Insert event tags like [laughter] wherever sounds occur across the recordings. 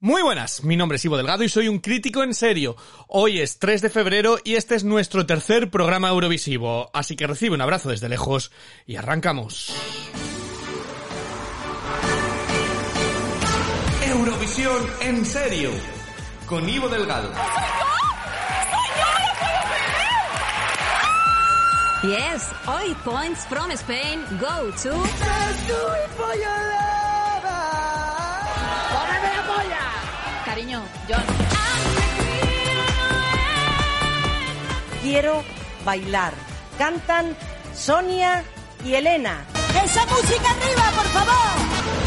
Muy buenas, mi nombre es Ivo Delgado y soy un crítico en serio. Hoy es 3 de febrero y este es nuestro tercer programa Eurovisivo, así que recibe un abrazo desde lejos y arrancamos. Eurovisión en serio, con Ivo Delgado. Yes, hoy points from Spain go to. John. Quiero bailar. Cantan Sonia y Elena. ¡Esa música arriba, por favor!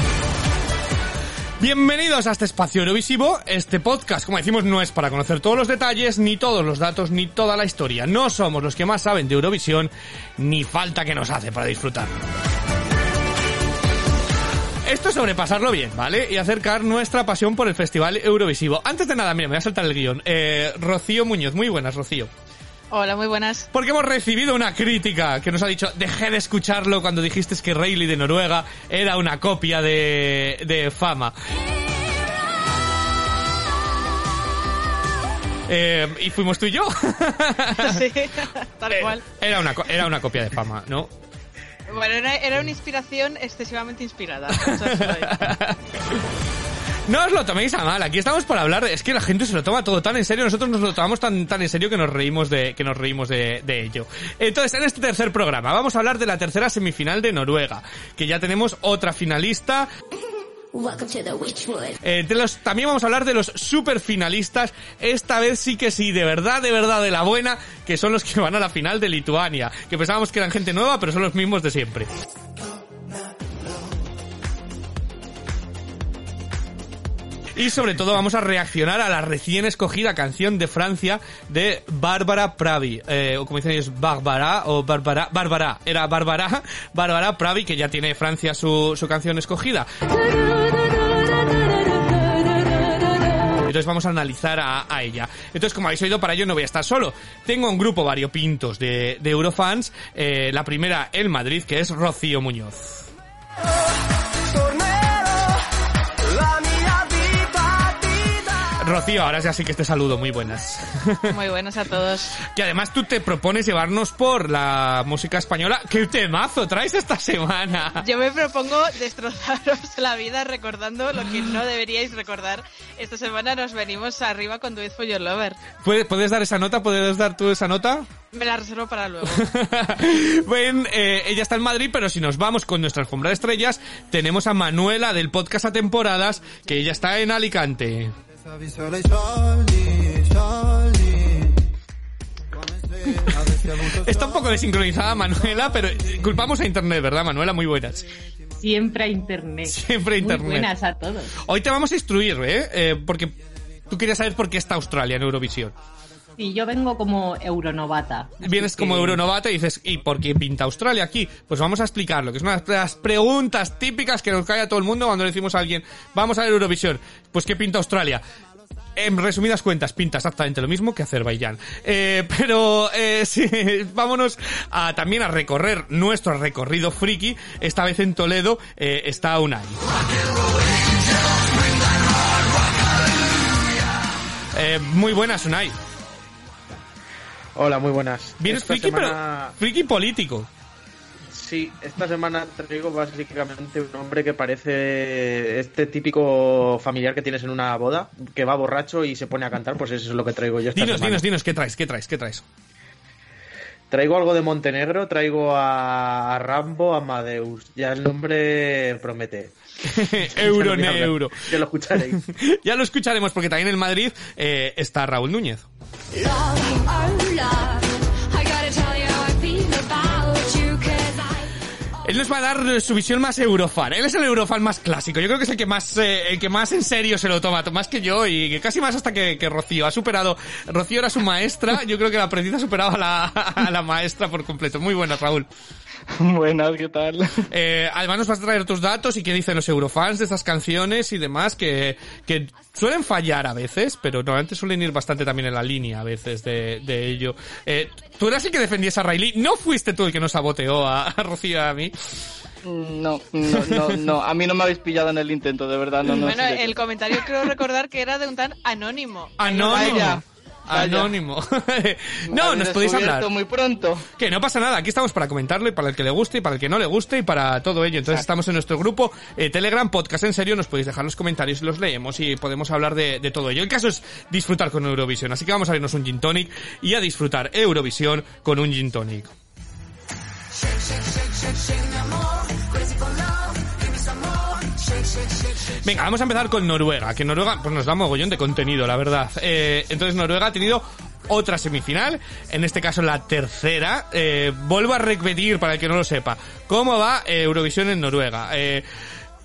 Bienvenidos a este espacio Eurovisivo. Este podcast, como decimos, no es para conocer todos los detalles, ni todos los datos, ni toda la historia. No somos los que más saben de Eurovisión, ni falta que nos hace para disfrutar. Esto es sobrepasarlo bien, ¿vale? Y acercar nuestra pasión por el Festival Eurovisivo. Antes de nada, mira, me voy a saltar el guion. Eh, Rocío Muñoz, muy buenas, Rocío. Hola, muy buenas. Porque hemos recibido una crítica que nos ha dicho, dejé de escucharlo cuando dijiste que Rayleigh de Noruega era una copia de, de Fama. Eh, y fuimos tú y yo. [laughs] Sí, [laughs] tal cual. Era una, era una copia de Fama, ¿no? Bueno, era, una inspiración excesivamente inspirada. [laughs] No os lo toméis a mal, aquí estamos para hablar de... Es que la gente se lo toma todo tan en serio, nosotros nos lo tomamos tan, tan en serio que nos reímos de, que nos reímos de, de ello. Entonces, en este tercer programa vamos a hablar de la tercera semifinal de Noruega, que ya tenemos otra finalista, Welcome to the Witchwood. Eh, de los, también vamos a hablar de los super finalistas. Esta vez sí que sí, de verdad, de verdad, de la buena, que son los que van a la final de Lituania. Que pensábamos que eran gente nueva, pero son los mismos de siempre. Y sobre todo vamos a reaccionar a la recién escogida canción de Francia de Bárbara Pravi. Eh, o como dicen ellos, Bárbara o Bárbara. Bárbara. Era Bárbara. [laughs] Bárbara Pravi, que ya tiene Francia su, su canción escogida. Entonces vamos a analizar a, a ella. Entonces, como habéis oído, para ello no voy a estar solo. Tengo un grupo variopintos de, de Eurofans. Eh, la primera, el Madrid, que es Rocío Muñoz. Rocío, ahora ya sí que te saludo, muy buenas. [laughs] Muy buenas a todos. que además tú te propones llevarnos por la música española. ¡Qué temazo traes esta semana! Yo me propongo destrozaros la vida recordando lo que no deberíais recordar. Esta semana nos venimos arriba con Do It For Your Lover. ¿Puedes, ¿Puedes dar esa nota? ¿Puedes dar tú esa nota? Me la reservo para luego. [laughs] bueno, eh, ella está en Madrid, pero si nos vamos con nuestra alfombra de estrellas, tenemos a Manuela del podcast a temporadas, que ella está en Alicante. Está un poco desincronizada Manuela, pero culpamos a internet, ¿verdad, Manuela? Muy buenas. Siempre a internet. Siempre a internet. Muy buenas a todos. Hoy te vamos a instruir, ¿eh? Eh, porque tú querías saber por qué está Australia en Eurovisión. Sí, yo vengo como euronovata. Vienes como que- Euronovata y dices, ¿y por qué pinta Australia aquí? Pues vamos a explicarlo, que es una de las preguntas típicas que nos cae a todo el mundo cuando le decimos a alguien, vamos a ver Eurovisión. Pues ¿qué pinta Australia? En resumidas cuentas, pinta exactamente lo mismo que Azerbaiyán. Eh, pero eh, [laughs] sí, vámonos a, también a recorrer nuestro recorrido friki. Esta vez en Toledo eh, está Unai. Eh, muy buenas, Unai. Hola, muy buenas. Vienes friki, semana- pero friki político. Sí, esta semana traigo básicamente un hombre que parece este típico familiar que tienes en una boda, que va borracho y se pone a cantar, pues eso es lo que traigo yo esta Dinos, semana. dinos, dinos, ¿qué traes? ¿Qué traes? ¿Qué traes? Traigo algo de Montenegro, traigo a, a Rambo, a Amadeus. Ya el nombre promete. Euroneuro. Ya lo escucharéis. [laughs] ya lo escucharemos porque también en Madrid eh, está Raúl Núñez. Él nos va a dar su visión más eurofan. Él es el eurofan más clásico. Yo creo que es el que más, eh, el que más en serio se lo toma, más que yo y casi más hasta que, que Rocío. Ha superado, Rocío era su maestra, yo creo que la aprendiz ha superado a la, [laughs] a la maestra por completo. Muy buena, Raúl. [laughs] Buenas, ¿qué tal? [laughs] Eh, además nos vas a traer tus datos y qué dicen los eurofans de estas canciones y demás que, que suelen fallar a veces, pero normalmente suelen ir bastante también en la línea a veces de, de ello. Eh, tú eras el que defendías a Riley, no fuiste tú el que nos saboteó a, a Rocío y a mí. No, no, no, no, a mí no me habéis pillado en el intento, de verdad, no, no. bueno, el comentario creo recordar que era de un tan anónimo. Anónimo. Anónimo. [laughs] no, nos podéis hablar. muy pronto. Que no pasa nada, aquí estamos para comentarlo y para el que le guste y para el que no le guste y para todo ello. Entonces estamos en nuestro grupo eh, Telegram Podcast en serio, nos podéis dejar los comentarios y los leemos y podemos hablar de, de todo ello. El caso es disfrutar con Eurovisión, así que vamos a vernos un gin tonic y a disfrutar Eurovisión con un gin tonic. Venga, vamos a empezar con Noruega, que Noruega pues nos da mogollón de contenido, la verdad. Eh, entonces Noruega ha tenido otra semifinal, en este caso la tercera. Eh, vuelvo a repetir para el que no lo sepa, ¿cómo va eh, Eurovisión en Noruega? Eh,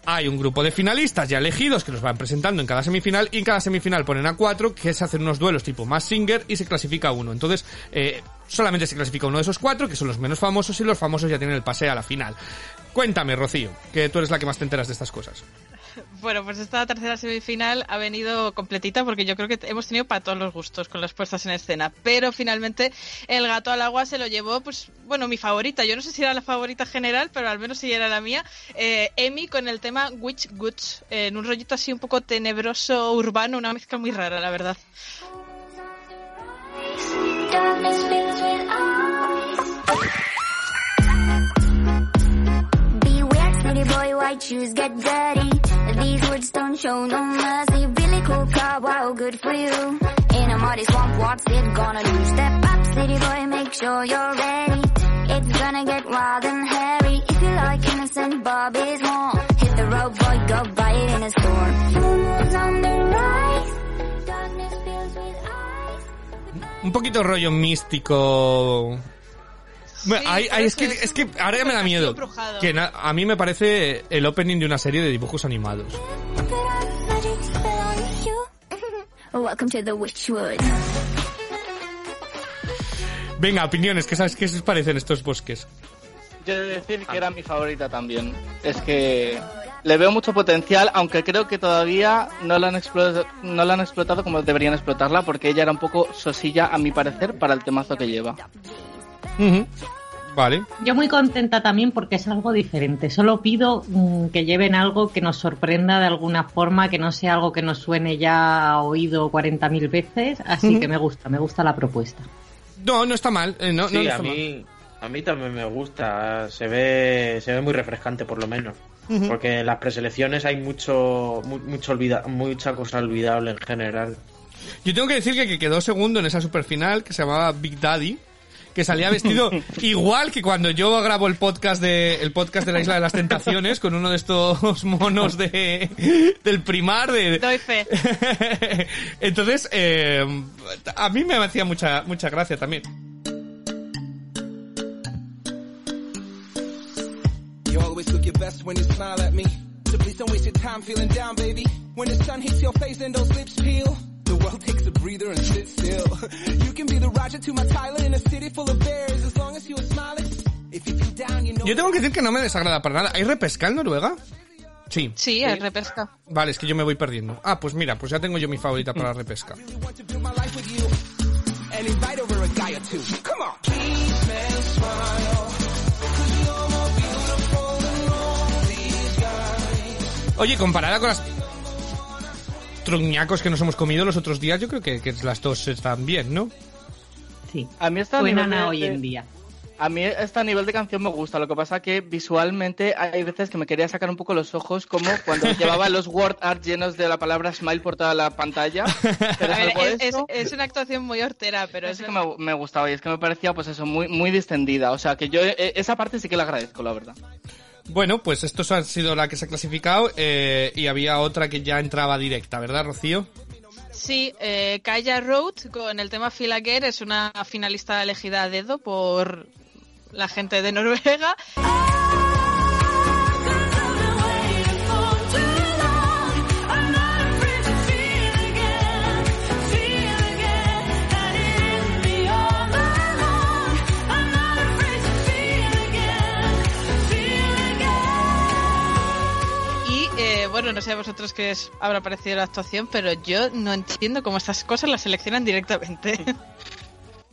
hay un grupo de finalistas ya elegidos que los van presentando en cada semifinal y en cada semifinal ponen a cuatro que se hacen unos duelos tipo más singer y se clasifica uno. Entonces, eh, solamente se clasifica uno de esos cuatro, que son los menos famosos y los famosos ya tienen el pase a la final. Cuéntame, Rocío, que tú eres la que más te enteras de estas cosas. [laughs] Bueno, pues esta tercera semifinal ha venido completita porque yo creo que hemos tenido para todos los gustos con las puestas en escena. Pero finalmente el gato al agua se lo llevó, pues, bueno, mi favorita. Yo no sé si era la favorita general, pero al menos sí era la mía. Eh, Emi con el tema Witch Goods, eh, en un rollito así un poco tenebroso, urbano, una mezcla muy rara, la verdad. City boy, white shoes get dirty. These words don't show no mercy. Really cool car, wow, good for you. In a muddy swamp, what's it gonna do? Step up, city boy, make sure you're ready. It's gonna get wild and hairy. If you like innocent Bobby's more, hit the road, boy, go buy it in a store. Moon's on the rise. Darkness fills with. Un poquito rollo místico. Bueno, Sí, hay- hay- pero es, que, es que ahora ya me da miedo. Que na- a mí me parece el opening de una serie de dibujos animados. [laughs] Welcome to the Witchwood. Venga, opiniones, ¿qué sabes qué os parecen estos bosques? Yo he de decir que era mi favorita también. Es que le veo mucho potencial, aunque creo que todavía no la han explotado, no la han explotado como deberían explotarla, porque ella era un poco sosilla, a mi parecer, para el temazo que lleva. Vale. Yo muy contenta también porque es algo diferente. Solo pido mm, que lleven algo que nos sorprenda de alguna forma, que no sea algo que nos suene ya a oído 40.000 veces. Así que me gusta, me gusta la propuesta. No, no está mal. eh, no, no Sí, está a mal. mí, a mí también me gusta. Se ve, se ve muy refrescante, por lo menos. Porque en las preselecciones hay mucho, mu- mucho olvida, mucha cosa olvidable en general. Yo tengo que decir que, que quedó segundo en esa superfinal que se llamaba Big Daddy. Que salía vestido [laughs] igual que cuando yo grabo el podcast de el podcast de la Isla de las Tentaciones con uno de estos [laughs] monos de del primar de Doy fe. [laughs] entonces eh, a mí me hacía mucha mucha gracia también You always look your best when you smile at me. So please don't waste your time feeling down, baby. When the sun hits your face and those lips peel, the world takes a breather and sits still. [laughs] You can be the Roger to my Tyler in a city full of bears as long as you are smiling. If you feel down, you know. yo tengo que decir que no me desagrada para nada ¿hay repesca en Noruega? sí Sí, hay repesca. vale es que yo me voy perdiendo ah pues mira pues ya tengo yo mi favorita para la repesca want to build my life with you and invite over a guy or two. Come on. Please, man, smile. 'Cause you're more beautiful than all these guys. Oye, comparada con las truñacos que nos hemos comido los otros días, yo creo que, que las dos están bien, ¿no? Sí. A mí esta Suenan nivel a de- hoy en día. A mí este nivel de canción me gusta, lo que pasa que visualmente hay veces que me quería sacar un poco los ojos, como cuando [laughs] llevaba los word art llenos de la palabra smile por toda la pantalla. [laughs] Pero A ver, es, es- es una actuación muy hortera, pero es es que me, me gustaba y es que me parecía pues eso, muy, muy distendida. O sea que yo eh, esa parte sí que la agradezco, la verdad. Bueno, pues estos han sido la que se ha clasificado eh, y había otra que ya entraba directa, ¿verdad, Rocío? Sí, eh, Kaya Road con el tema Again es una finalista elegida a dedo por la gente de Noruega. Vosotros qué os habrá parecido la actuación, pero yo no entiendo cómo estas cosas las seleccionan directamente. [laughs]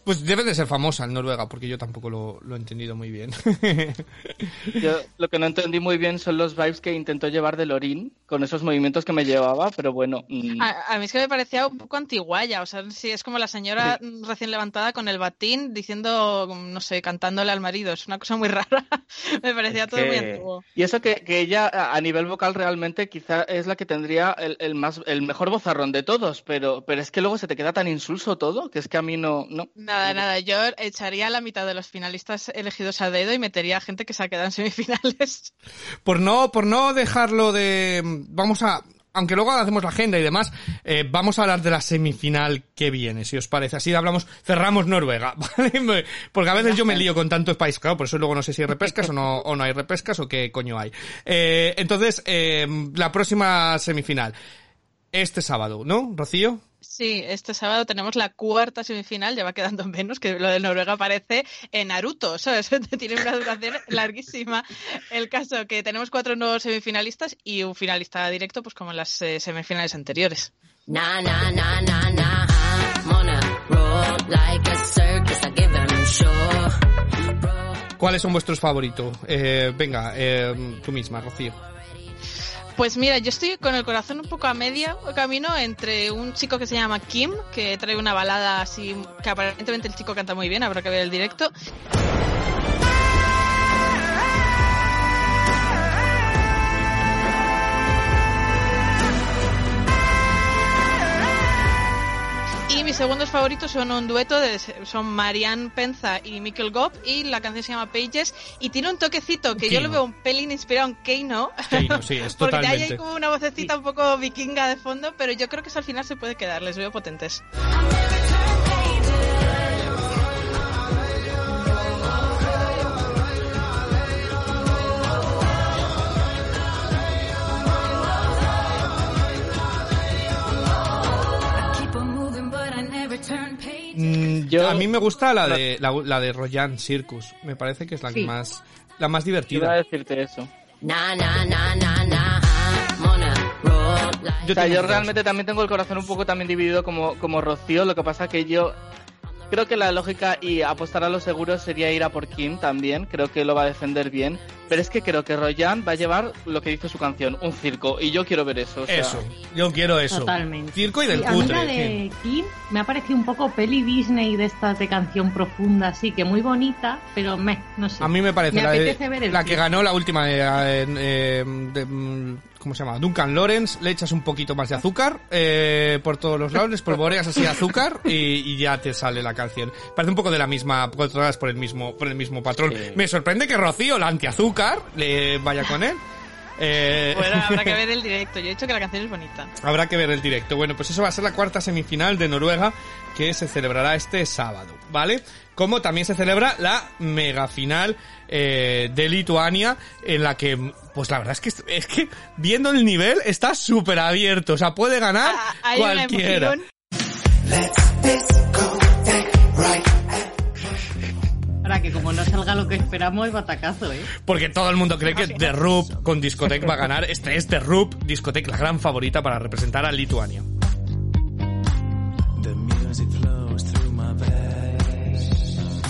Pues debe de ser famosa en Noruega, porque yo tampoco lo, lo he entendido muy bien. [laughs] Yo lo que no entendí muy bien son los vibes que intentó llevar de Lorin con esos movimientos que me llevaba, pero bueno. mm, A, a mí es que me parecía un poco antiguaya, o sea, sí, es como la señora recién levantada con el batín diciendo, no sé, cantándole al marido, es una cosa muy [laughs] rara, me parecía todo muy antiguo. Y eso que, que ella a nivel vocal realmente quizá es la que tendría el, el más el mejor vozarrón de todos, pero, pero es que luego se te queda tan insulso todo que es que a mí no, no. Nada, nada, yo echaría a la mitad de los finalistas elegidos a dedo y metería a gente que se ha quedado en semifinales. [laughs] por no, por no dejarlo de, vamos a, aunque luego hacemos la agenda y demás, eh, vamos a hablar de la semifinal que viene, si os parece. Así hablamos, cerramos Noruega, [laughs] ¿vale? Porque a veces yo me lío con tantos países, claro, por eso luego no sé si hay repescas o no, o no hay repescas o qué coño hay. Eh, entonces, eh, la próxima semifinal, este sábado, ¿no, Rocío? Sí, este sábado tenemos la cuarta semifinal, ya va quedando menos, que lo de Noruega parece en Naruto, ¿sabes? [laughs] Tiene una duración [laughs] larguísima. El caso que tenemos cuatro nuevos semifinalistas y un finalista directo, pues como en las eh, semifinales anteriores. Nah, nah, nah, nah, nah. I'm on a roll like a circus. I give sure. ¿Cuáles son vuestros favoritos? Eh, venga, eh, tú misma, Rocío. Pues mira, yo estoy con el corazón un poco a media camino entre un chico que se llama Kim, que trae una balada así, que aparentemente el chico canta muy bien, habrá que ver el directo. Mis segundos favoritos son un dueto, de, son Marianne Penza y Mikkel Gopp, y la canción se llama Pages, y tiene un toquecito que yo lo veo un pelín inspirado en Keino, Keino, sí, es [laughs] porque ahí hay como una vocecita un poco vikinga de fondo, pero yo creo que eso al final se puede quedar, les veo potentes. Mm, a mí me gusta la de la, la de Royan Circus. Me parece que es la que más la más Iba a divertida. decirte eso. Like o sea, yo realmente también tengo el corazón un poco también dividido como, como Rocío, lo que pasa que yo creo que la lógica y apostar a los seguros sería ir a por Kim también, creo que lo va a defender bien, pero es que creo que Royan va a llevar lo que dice su canción, un circo, y yo quiero ver eso. o sea, Eso, yo quiero eso. Totalmente. Circo y del Sí, a mí cutre. la de Kim me ha parecido un poco peli Disney de estas de canción profunda, así que muy bonita, pero me, no sé. A mí me parece Me la, de- apetece ver el la que ganó la última de, eh, eh, de, mm, ¿cómo se llama? Duncan Lawrence, le echas un poquito más de azúcar eh, por todos los lados, le espolvoreas así azúcar y, y ya te sale la canción. Parece un poco de la misma, controladas por el mismo, por el mismo patrón. Me sorprende que Rocío, la antiazúcar, le vaya con él. Eh, Bueno, habrá que [laughs] ver el directo, yo he dicho que la canción es bonita. Habrá que ver el directo. Bueno, pues eso va a ser la cuarta semifinal de Noruega que se celebrará este sábado, ¿vale? Como también se celebra la mega final eh, de Lituania en la que, pues la verdad es que es que viendo el nivel está súper abierto, o sea, puede ganar Ah, cualquiera. Ahora que como no salga lo que esperamos, es batacazo, ¿eh? Porque todo el mundo cree que The Roop con Discotech va a ganar. Este es The Roop, Discotech, la gran favorita para representar a Lituania. The music flows through my veins.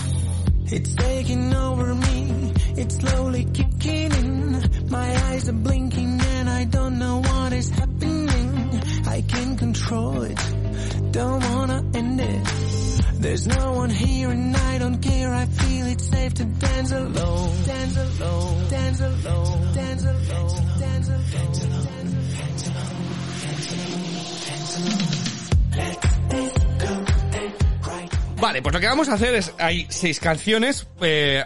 It's taking over me. It's slowly kicking in. My eyes are blinking and I don't know what is happening. I can't control it. Don't wanna end it. There's no one here and I don't care. I feel it's safe to dance alone Dance alone Dance alone dance alone. Dance alone. Dance alone. Dance alone. Dance alone. Vale, pues lo que vamos a hacer es, hay seis canciones eh,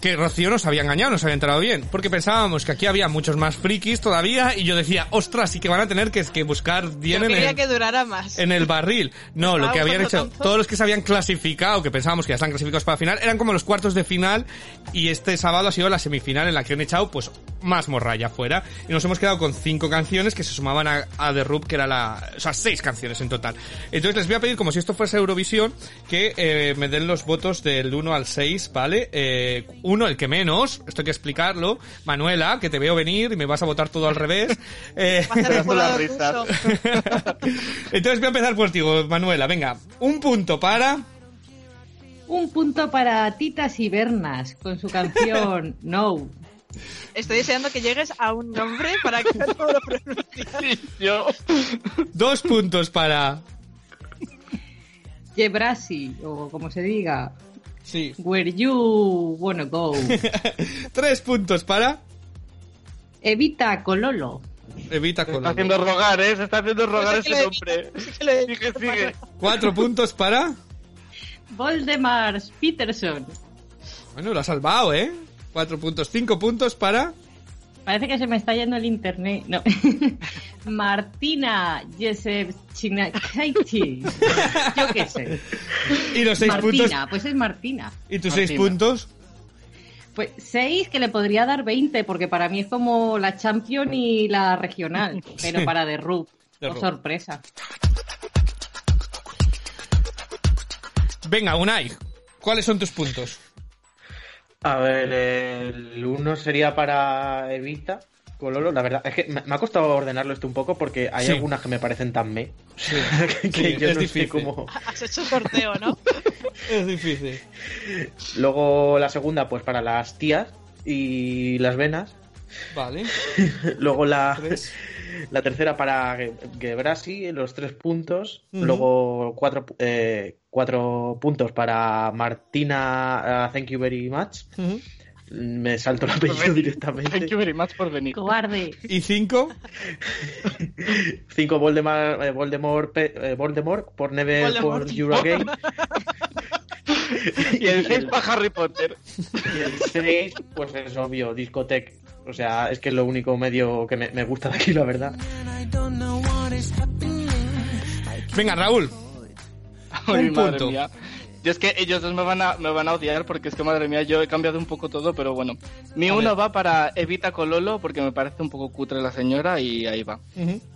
que Rocío nos había engañado, nos había entrado bien, porque pensábamos que aquí había muchos más frikis todavía y yo decía, ostras, sí que van a tener que, que buscar bien Yo en el, que durara más. en el barril. No, lo que habían hecho, todos los que se habían clasificado, que pensábamos que ya están clasificados para la final, eran como los cuartos de final y este sábado ha sido la semifinal en la que han echado pues más morralla fuera. Y nos hemos quedado con cinco canciones que se sumaban a, a The Rub, que era la... O sea, seis canciones en total. Entonces les voy a pedir, como si esto fuese Eurovisión, que eh, me den los votos del 1 al 6, ¿vale? Eh, uno, el que menos, esto hay que explicarlo. Manuela, que te veo venir y me vas a votar todo al revés. [laughs] Eh, [laughs] entonces voy a empezar por ti, Manuela. Venga, un punto para... Un punto para Titas y Bernas con su canción [laughs] No. Estoy deseando que llegues a un nombre para que [laughs] no lo pronuncie. Yo. Dos puntos para... Jebrasi, o como se diga. Sí. Where you wanna go. [laughs] Tres puntos para... Evita Cololo. Evita Se con está haciendo rogar, ¿eh? Se está haciendo rogar Pues es que ese nombre. Sí que lo he Sigue, sigue. Cuatro puntos para... Voldemar Peterson. Bueno, lo ha salvado, ¿eh? Cuatro puntos. Cinco puntos para... Parece que se me está yendo el internet. No. [laughs] Martina Yesevchinaiti. Yo qué sé. Y los seis Martina, puntos... pues es Martina. ¿Y tus seis puntos? Pues seis que le podría dar 20, porque para mí es como la Champion y la regional, [laughs] pero Sí. para The Rub. The Oh, sorpresa. Venga, Unai, ¿cuáles son tus puntos? A ver, el uno sería para Evita. Cololo, la verdad, es que me me ha costado ordenarlo esto un poco porque hay Sí. algunas que me parecen tan me. Sí, [laughs] que sí, yo es no difícil. sé cómo. Has hecho sorteo, ¿no? [laughs] Es difícil. Luego la segunda, pues para las tías y las venas. Vale. [laughs] Luego la, Tres. La tercera para Ge- Gebrasi, los tres puntos. Luego cuatro, eh, cuatro puntos para Martina, uh, thank you very much. Me salto el apellido Thank directamente. you very much por venir. Cobarde. ¿Y cinco? Cinco Voldemort, eh, Voldemort, eh, Voldemort por Never Voldemort. for You Again. Y el 6 para Harry Potter. Y el seis, pues es obvio, discotec. O sea, es que es lo único medio que me, me gusta de aquí, la verdad. Venga, Raúl. Ay, Un madre punto. mía. Yo es que ellos dos me van, a, me van a odiar porque es que, madre mía, yo he cambiado un poco todo, pero bueno. Mi A uno ver. va para Evita Cololo porque me parece un poco cutre la señora y ahí va.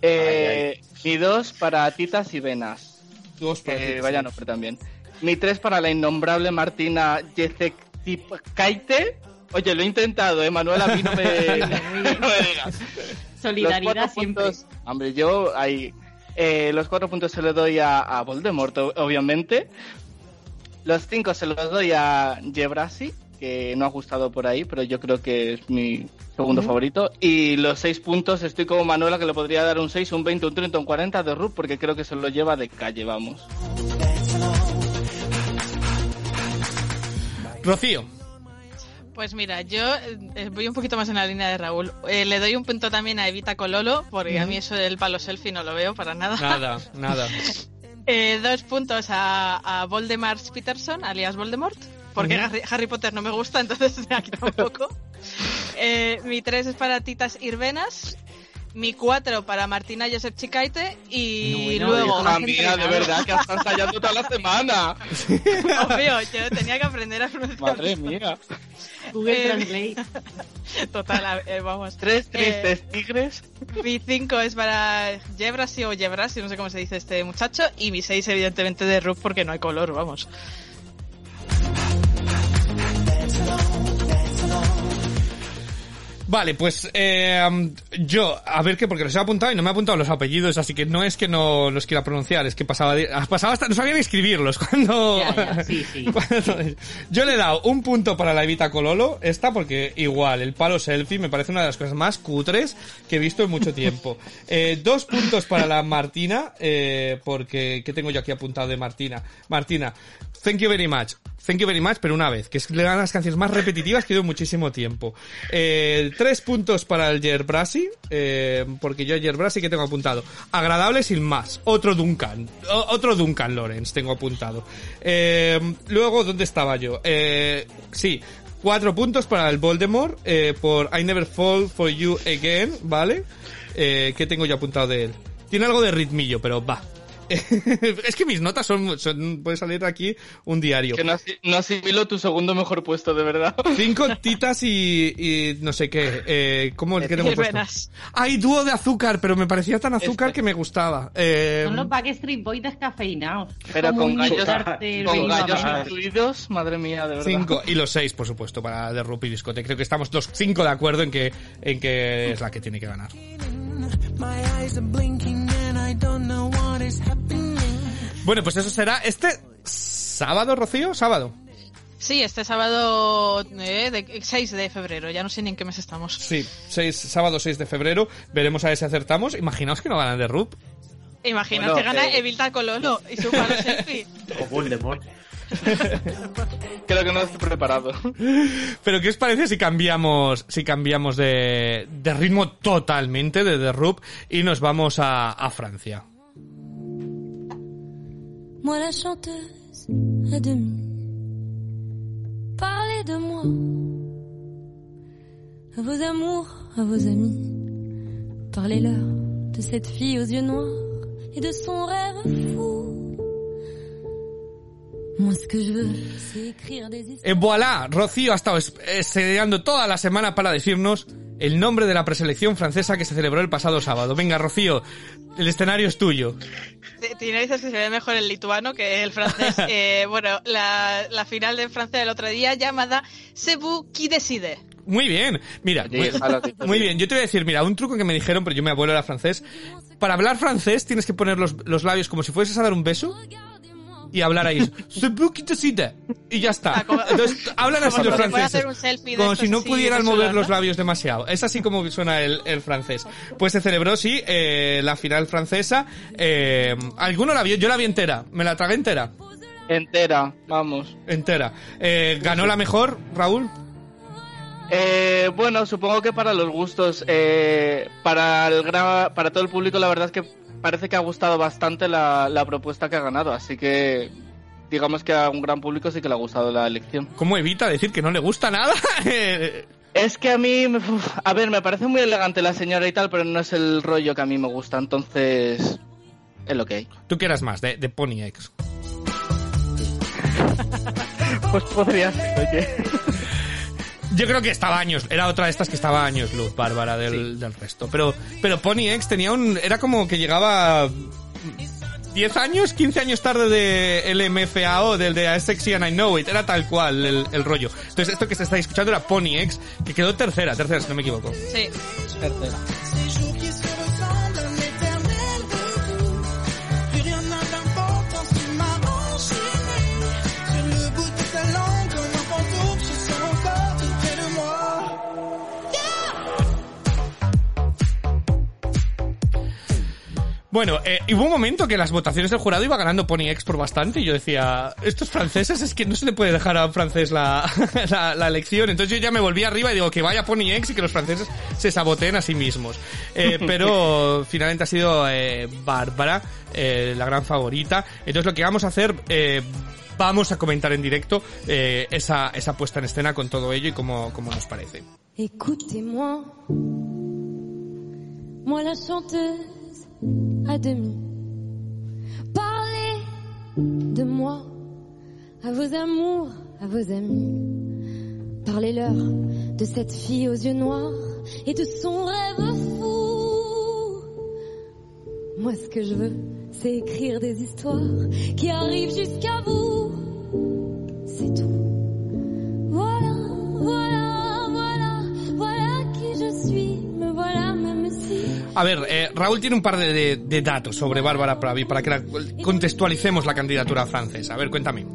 Eh, Mi dos para Titas y Venas. Dos para ti. vaya nombre también. Mi tres para la innombrable Martina Yezektipaite. Oye, lo he intentado, ¿eh, Manuel? A mí no me, [laughs] no me digas. Los Solidaridad cuatro siempre. puntos- hombre, yo ahí. eh, los cuatro puntos se los doy a, a Voldemort, obviamente. Los cinco se los doy a Jebrasi, que no ha gustado por ahí, pero yo creo que es mi segundo favorito. Y los seis puntos estoy como Manuela, que le podría dar un 6, un 20, un 30, un 40 de Rup, porque creo que se lo lleva de calle, vamos. Rocío. Pues mira, yo eh, voy un poquito más en la línea de Raúl. Eh, le doy un punto también a Evita Cololo, porque a mí eso del palo selfie no lo veo para nada. Nada, nada. [laughs] Eh, dos puntos a, a Voldemort Peterson, alias Voldemort, porque. Harry, Harry Potter no me gusta, entonces me ha quitado un poco. Eh, mi tres es para Titas Irvenas. Mi cuatro para Martina Josep Chicaite. Y No, bueno, luego, Hija mía, de verdad, que estás ensayando toda la semana. obvio, yo tenía que aprender a pronunciar. Madre mía. Google Eh, Translate. [laughs] Total, a- eh, vamos. Tres Eh, tristes tigres. Mi 5 es para Jebrasi o Jebrasi, no sé cómo se dice este muchacho. Y mi 6, evidentemente, de Rook porque no hay color, vamos. Vale, pues eh, yo, a ver qué, porque los he apuntado y no me he apuntado los apellidos, así que no es que no los quiera pronunciar, es que pasaba, de- pasaba hasta, no sabía ni escribirlos [laughs] cuando... Ya, ya, sí, sí. [laughs] cuando- yo le he dado un punto para la Evita Cololo, esta porque igual, el palo selfie me parece una de las cosas más cutres que he visto en mucho tiempo. [laughs] Eh, dos puntos para la Martina, eh, porque, ¿qué tengo yo aquí apuntado de Martina? Martina, thank you very much. Thank you very much, pero una vez, que es una de las canciones más repetitivas que he muchísimo tiempo. Eh, tres puntos para el Jerbrasi, eh, porque yo el Jerbrasi que tengo apuntado. Agradable sin más. Otro Duncan. Otro Duncan Lawrence tengo apuntado. Eh, luego, ¿dónde estaba yo? Eh, sí. Cuatro puntos para el Voldemort, eh, por I Never Fall For You Again, ¿vale? Eh, ¿Qué tengo yo apuntado de él? Tiene algo de ritmillo, pero va. [laughs] es que mis notas son, son puede salir de aquí un diario. Que no, no asimilo tu segundo mejor puesto, de verdad. [laughs] Cinco titas y, y no sé qué. Eh, ¿Cómo el que tengo puesto? Hay dúo de azúcar, pero me parecía tan azúcar que me gustaba. Eh, Son los Backstreet Boys descafeinados. Pero con gallos, con gallos incluidos, madre mía, de verdad. Cinco y los seis, por supuesto, para The Rup y Discote. Creo que estamos los cinco de acuerdo en que, en que es la que tiene que ganar. My eyes are Bueno, pues eso será este sábado, Rocío, sábado. Sí, este sábado eh, de, 6 de febrero, ya no sé ni en qué mes estamos. Sí, seis, sábado 6 de febrero. Veremos a ver si acertamos. Imaginaos que no gana The Rup. Imagina Bueno, que gana eh. Evilta Cololo y su palo selfie. [laughs] O Voldemort. [laughs] Creo que no estoy preparado. Pero ¿qué os parece si cambiamos, si cambiamos de, de ritmo totalmente de The Rup y nos vamos a, a Francia? Moi la chanteuse à demi. Parlez de moi. À vos amours, à vos amis. Parlez-leur de cette fille aux yeux noirs et de son rêve fou. Moi ce que je veux, c'est écrire des histoires. Eh, voilà, Rocío ha estado es- estudiando toda la semana para decirnos el nombre de la preselección francesa que se celebró el pasado sábado. Venga, Rocío, el escenario es tuyo. Tiene dices que se ve mejor el lituano que el francés. [laughs] Eh, bueno, la, la final de Francia del otro día llamada C'est vous qui décide. Muy bien, mira, muy, muy bien. bien, yo te voy a decir, mira, un truco que me dijeron, pero yo mi abuelo era francés, para hablar francés tienes que poner los, los labios como si fueses a dar un beso y hablar ahí, y ya está. Entonces, hablan así Como los franceses, como si no pudieran mover los labios demasiado. Es así como suena el, el francés. Pues se celebró, sí, eh, la final francesa. Eh, ¿Alguno la vio? Yo la vi entera, me la tragué entera. Entera, vamos. Entera. Eh, ¿Ganó la mejor, Raúl? Eh, bueno, supongo que para los gustos, eh, para el gra- para todo el público, la verdad es que parece que ha gustado bastante la, la propuesta que ha ganado, así que digamos que a un gran público sí que le ha gustado la elección. ¿Cómo evita decir que no le gusta nada? [laughs] Es que a mí, a ver, me parece muy elegante la señora y tal, pero no es el rollo que a mí me gusta, entonces es lo que hay. ¿Tú qué eras más? De, de Pony X. Pues podría ser, oye. Yo creo que estaba años, era otra de estas que estaba años luz, Bárbara, del, del resto. Pero, pero Pony X tenía un, era como que llegaba 10 años, 15 años tarde de el MFAO, del de I Sexy and I Know It, era tal cual el, el rollo. Entonces esto que se está escuchando era Pony X, que quedó tercera, tercera si no me equivoco. Sí. Ces Bueno, eh, hubo un momento que las votaciones del jurado iba ganando Pony X por bastante y yo decía, estos franceses es que no se le puede dejar a un francés la, [laughs] la, la elección. Entonces yo ya me volví arriba y digo que vaya Pony X y que los franceses se saboteen a sí mismos. Eh, [laughs] pero finalmente ha sido eh, Bárbara, eh, la gran favorita. Entonces lo que vamos a hacer... Eh, Vamos a comentar en directo eh, esa, esa puesta en escena con todo ello y cómo, cómo nos parece. Écoutez-moi, moi la chanteuse à demi. Parlez de moi à vos amours, à vos amis. Parlez-leur de cette fille aux yeux noirs et de son rêve fou. Moi ce que je veux, c'est écrire des histoires qui arrivent jusqu'à vous. A ver, eh, Raúl tiene un par de, de- de datos sobre Bárbara Pravi para que la- contextualicemos la candidatura francesa. A ver, cuéntame.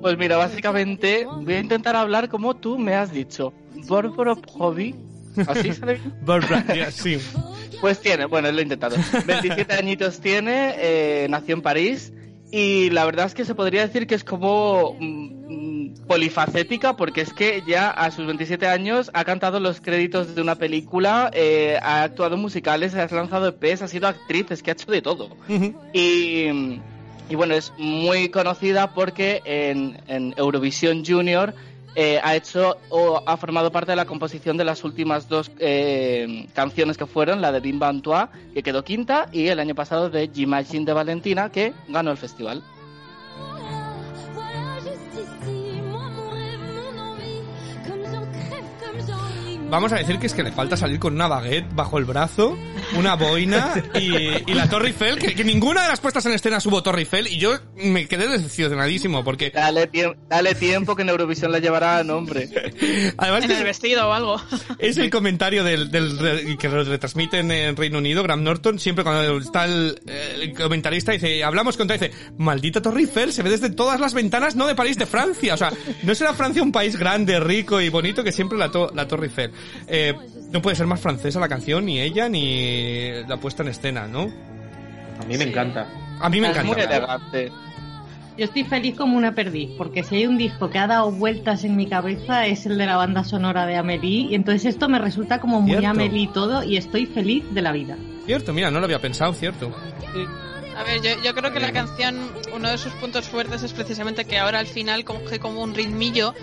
Pues mira, básicamente voy a intentar hablar como tú me has dicho. Bárbara Pravi. ¿Así sale? [laughs] Bárbara, sí. Pues tiene, bueno, lo he intentado. 27 añitos tiene, eh, nació en París y la verdad es que se podría decir que es como mm, polifacética porque es que ya a sus 27 años ha cantado los créditos de una película, eh, ha actuado en musicales, ha lanzado EPs, ha sido actriz, es que ha hecho de todo. Y, y bueno, es muy conocida porque en, en Eurovisión Junior eh, ha hecho o ha formado parte de la composición de las últimas dos eh, canciones que fueron, la de Bim Bam Toi, que quedó quinta, y el año pasado de J'imagine de Valentina, que ganó el festival. Vamos a decir que es que le falta salir con una baguette bajo el brazo, una boina y, y la Torre Eiffel, que, que ninguna de las puestas en escena hubo Torre Eiffel y yo me quedé decepcionadísimo porque Dale, tiemp- dale tiempo que en Eurovisión la llevará a nombre. además En el vestido o algo. es el comentario del, del re- que lo retransmiten en Reino Unido, Graham Norton, siempre cuando está el, el comentarista dice, hablamos contra, dice, maldita Torre Eiffel, se ve desde todas las ventanas, no de París, de Francia. O sea, no será Francia un país grande, rico y bonito que siempre la, to- la Torre Eiffel. Eh, no puede ser más francesa la canción, ni ella, ni la puesta en escena, ¿no? A mí me encanta. A mí me Es muy encanta. elegante. Yo estoy feliz como una perdiz, porque si hay un disco que ha dado vueltas en mi cabeza es el de la banda sonora de Amelie, y entonces esto me resulta como muy Cierto. Amelie todo y estoy feliz de la vida. Cierto, mira, no lo había pensado, cierto. A ver, yo, yo creo que la canción, uno de sus puntos fuertes es precisamente que ahora al final coge como un ritmillo